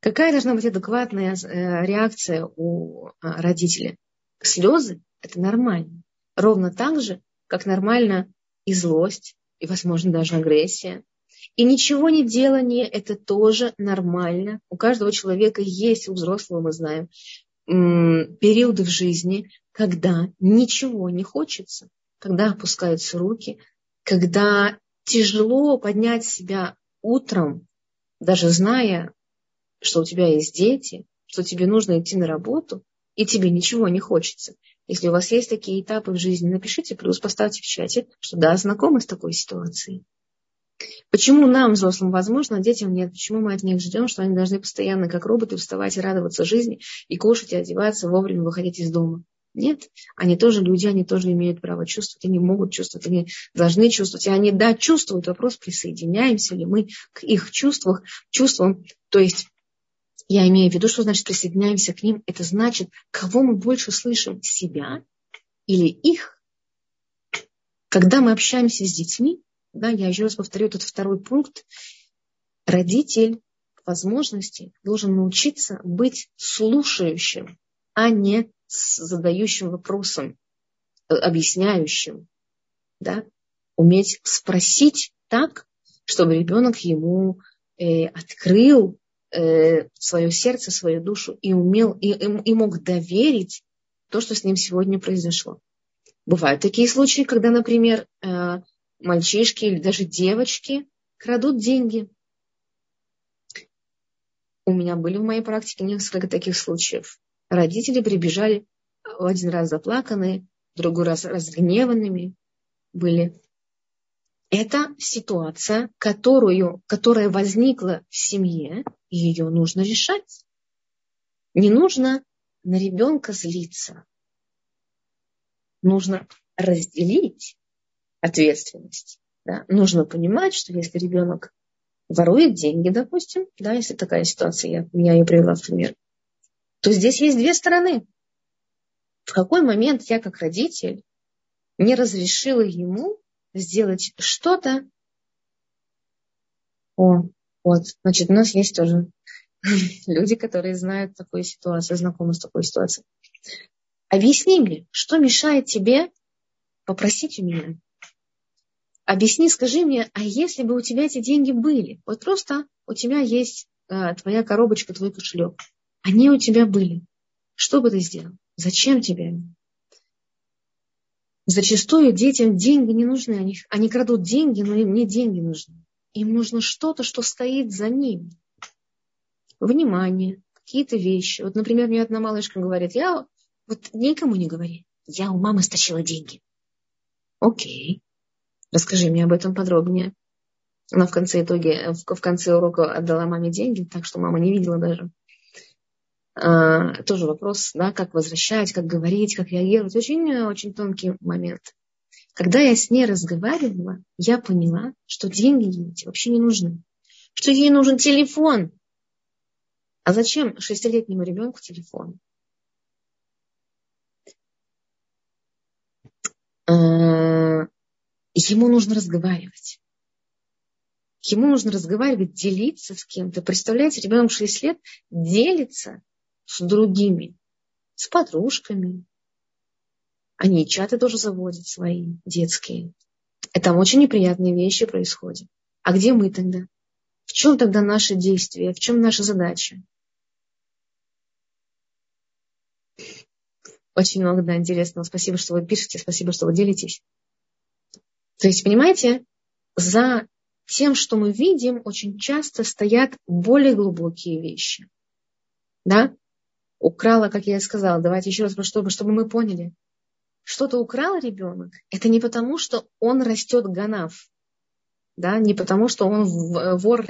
Speaker 1: Какая должна быть адекватная э, реакция у а, родителя? Слезы – это нормально. Ровно так же, как нормально и злость, и, возможно, даже агрессия. И ничего не делание – это тоже нормально. У каждого человека есть, у взрослого мы знаем, периоды в жизни, когда ничего не хочется, когда опускаются руки, когда тяжело поднять себя утром, даже зная, что у тебя есть дети, что тебе нужно идти на работу, и тебе ничего не хочется. Если у вас есть такие этапы в жизни, напишите, плюс поставьте в чате, что да, знакомы с такой ситуацией. Почему нам, взрослым, возможно, а детям нет? Почему мы от них ждем, что они должны постоянно, как роботы, вставать и радоваться жизни, и кушать, и одеваться, вовремя выходить из дома? Нет, они тоже люди, они тоже имеют право чувствовать, они могут чувствовать, они должны чувствовать. И они, да, чувствуют. Вопрос, присоединяемся ли мы к их чувствах, чувствам. То есть я имею в виду, что значит присоединяемся к ним. Это значит, кого мы больше слышим, себя или их. Когда мы общаемся с детьми, да, я еще раз повторю этот второй пункт, родитель возможности должен научиться быть слушающим, а не задающим вопросом, э, объясняющим. Да? Уметь спросить так, чтобы ребенок ему э, открыл э, свое сердце, свою душу и умел и, и мог доверить то, что с ним сегодня произошло. Бывают такие случаи, когда, например, э, мальчишки или даже девочки крадут деньги. У меня были в моей практике несколько таких случаев. Родители прибежали один раз заплаканные, другой раз разгневанными были. Это ситуация, которую, которая возникла в семье, ее нужно решать. Не нужно на ребенка злиться. Нужно разделить ответственность. Да? Нужно понимать, что если ребенок ворует деньги, допустим, да, если такая ситуация, я, я ее привела в пример, то здесь есть две стороны. В какой момент я как родитель не разрешила ему сделать что-то. О, вот, значит, у нас есть тоже люди, которые знают такую ситуацию, знакомы с такой ситуацией. Объясни мне, что мешает тебе попросить у меня объясни, скажи мне, а если бы у тебя эти деньги были, вот просто у тебя есть а, твоя коробочка, твой кошелек, они у тебя были, что бы ты сделал? Зачем тебе они? Зачастую детям деньги не нужны, они, они крадут деньги, но им не деньги нужны. Им нужно что-то, что стоит за ним. Внимание, какие-то вещи. Вот, например, мне одна малышка говорит, я вот никому не говори, я у мамы стащила деньги. Окей. Расскажи мне об этом подробнее. Она в конце итоге, в, конце урока отдала маме деньги, так что мама не видела даже. А, тоже вопрос, да, как возвращать, как говорить, как реагировать. Очень, очень тонкий момент. Когда я с ней разговаривала, я поняла, что деньги ей вообще не нужны. Что ей нужен телефон. А зачем шестилетнему ребенку телефон? А, ему нужно разговаривать. Ему нужно разговаривать, делиться с кем-то. Представляете, ребенок 6 лет делится с другими, с подружками. Они чаты тоже заводят свои, детские. И там очень неприятные вещи происходят. А где мы тогда? В чем тогда наше действие? В чем наша задача? Очень много да, интересного. Спасибо, что вы пишете, спасибо, что вы делитесь. То есть, понимаете, за тем, что мы видим, очень часто стоят более глубокие вещи. да, украла, как я сказала, давайте еще раз, чтобы, чтобы мы поняли. Что-то украл ребенок, это не потому, что он растет ганав, да, не потому, что он вор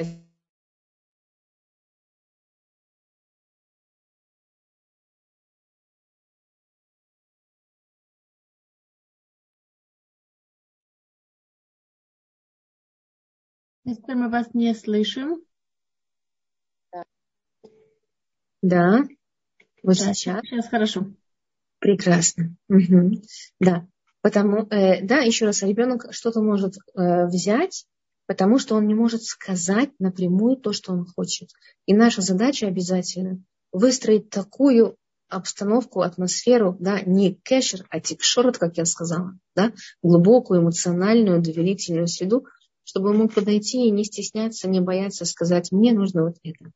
Speaker 2: Эстер, мы вас не слышим.
Speaker 1: Да, вот
Speaker 2: да,
Speaker 1: сейчас.
Speaker 2: Сейчас хорошо.
Speaker 1: Прекрасно. Угу. Да, потому, э, да, еще раз, ребенок что-то может э, взять, потому что он не может сказать напрямую то, что он хочет. И наша задача обязательно выстроить такую обстановку, атмосферу, да, не кэшер, а тикшорот, как я сказала, да, глубокую эмоциональную, доверительную среду, чтобы он мог подойти и не стесняться, не бояться сказать, мне нужно вот это.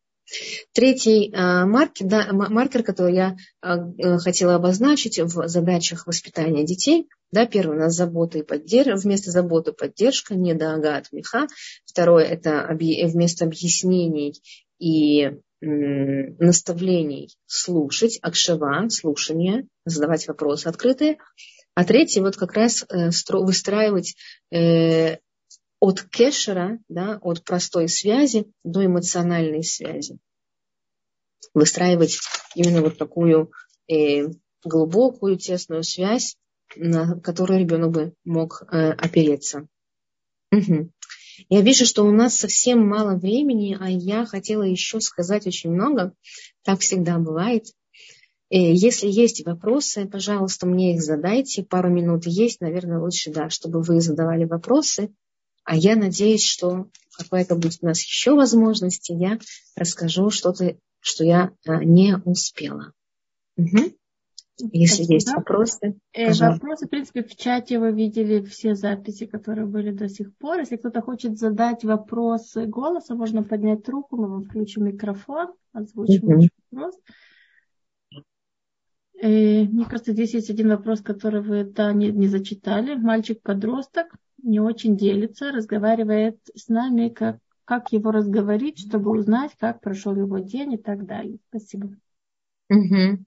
Speaker 1: Третий э, маркер, который я э, хотела обозначить в задачах воспитания детей, да, первый у нас забота и поддержка, вместо заботы поддержка, не дага от меха. Второе это вместо объяснений и наставлений слушать, акшева, слушание, задавать вопросы открытые. А третий вот как раз э, выстраивать от кешера, да, от простой связи до эмоциональной связи. Выстраивать именно вот такую э, глубокую, тесную связь, на которую ребенок бы мог э, опереться. Угу. Я вижу, что у нас совсем мало времени, а я хотела еще сказать очень много. Так всегда бывает. Э, если есть вопросы, пожалуйста, мне их задайте. Пару минут есть, наверное, лучше, да, чтобы вы задавали вопросы. А я надеюсь, что какая-то будет у нас еще возможность, и я расскажу что-то, что я а, не успела. Угу. Если Спасибо. есть вопросы.
Speaker 2: Э, вопросы, в принципе, в чате вы видели все записи, которые были до сих пор. Если кто-то хочет задать вопросы голоса, можно поднять руку, мы вам включим микрофон, озвучим угу. вопрос. Э, мне кажется, здесь есть один вопрос, который вы да, не, не зачитали. Мальчик-подросток не очень делится, разговаривает с нами, как, как его разговорить, чтобы узнать, как прошел его день и так далее. Спасибо.
Speaker 1: Угу.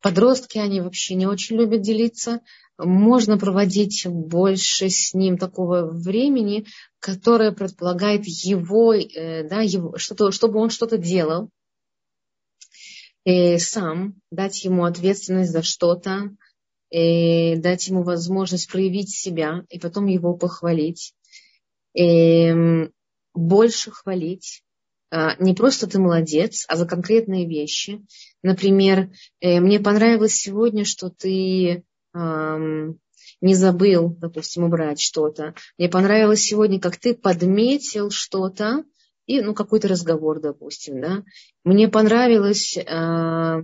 Speaker 1: Подростки, они вообще не очень любят делиться. Можно проводить больше с ним такого времени, которое предполагает его, э, да, его что-то, чтобы он что-то делал э, сам, дать ему ответственность за что-то, э, дать ему возможность проявить себя и потом его похвалить, э, больше хвалить. Э, не просто ты молодец, а за конкретные вещи. Например, э, мне понравилось сегодня, что ты э, не забыл, допустим, убрать что-то. Мне понравилось сегодня, как ты подметил что-то, и ну, какой-то разговор, допустим, да. Мне понравилось, э,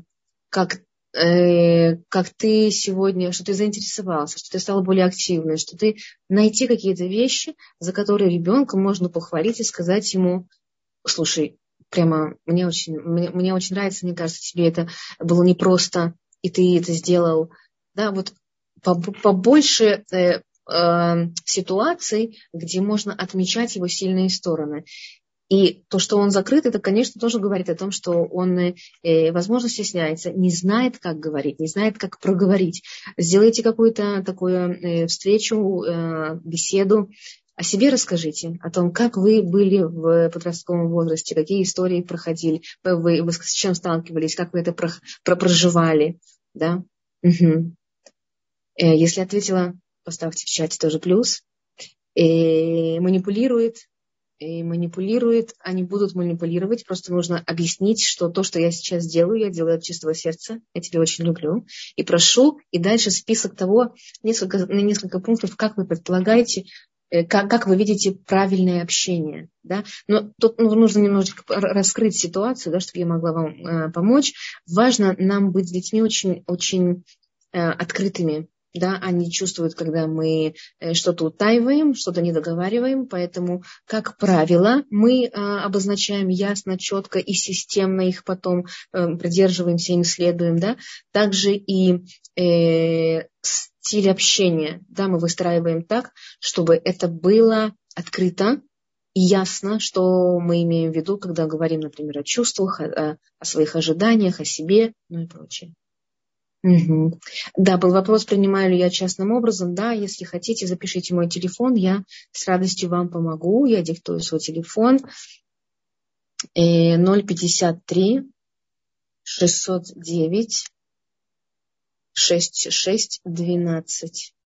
Speaker 1: как Э, как ты сегодня, что ты заинтересовался, что ты стал более активной, что ты найти какие-то вещи, за которые ребенка можно похвалить и сказать ему, слушай, прямо мне очень, мне, мне очень нравится, мне кажется, тебе это было непросто, и ты это сделал. Да, вот побольше э, э, ситуаций, где можно отмечать его сильные стороны. И то, что он закрыт, это, конечно, тоже говорит о том, что он, э, возможно, стесняется, не знает, как говорить, не знает, как проговорить. Сделайте какую-то такую э, встречу, э, беседу, о себе расскажите, о том, как вы были в подростковом возрасте, какие истории проходили, вы, вы с чем сталкивались, как вы это про, про, проживали. Да? Угу. Если ответила, поставьте в чате тоже плюс. И манипулирует, и манипулирует, они будут манипулировать. Просто нужно объяснить, что то, что я сейчас делаю, я делаю от чистого сердца. Я тебя очень люблю. И прошу, и дальше список того, несколько, на несколько пунктов, как вы предполагаете, э, как, как вы видите правильное общение. Да? Но тут ну, нужно немножечко раскрыть ситуацию, да, чтобы я могла вам э, помочь. Важно нам быть с детьми очень, очень э, открытыми да, они чувствуют, когда мы э, что-то утаиваем, что-то не договариваем, поэтому, как правило, мы а, обозначаем ясно, четко и системно их потом э, придерживаемся, им следуем, да, также и э, стиль общения, да, мы выстраиваем так, чтобы это было открыто, ясно, что мы имеем в виду, когда говорим, например, о чувствах, о, о своих ожиданиях, о себе, ну и прочее. Угу. Да, был вопрос, принимаю ли я частным образом. Да, если хотите, запишите мой телефон, я с радостью вам помогу. Я диктую свой телефон 053 609 6612.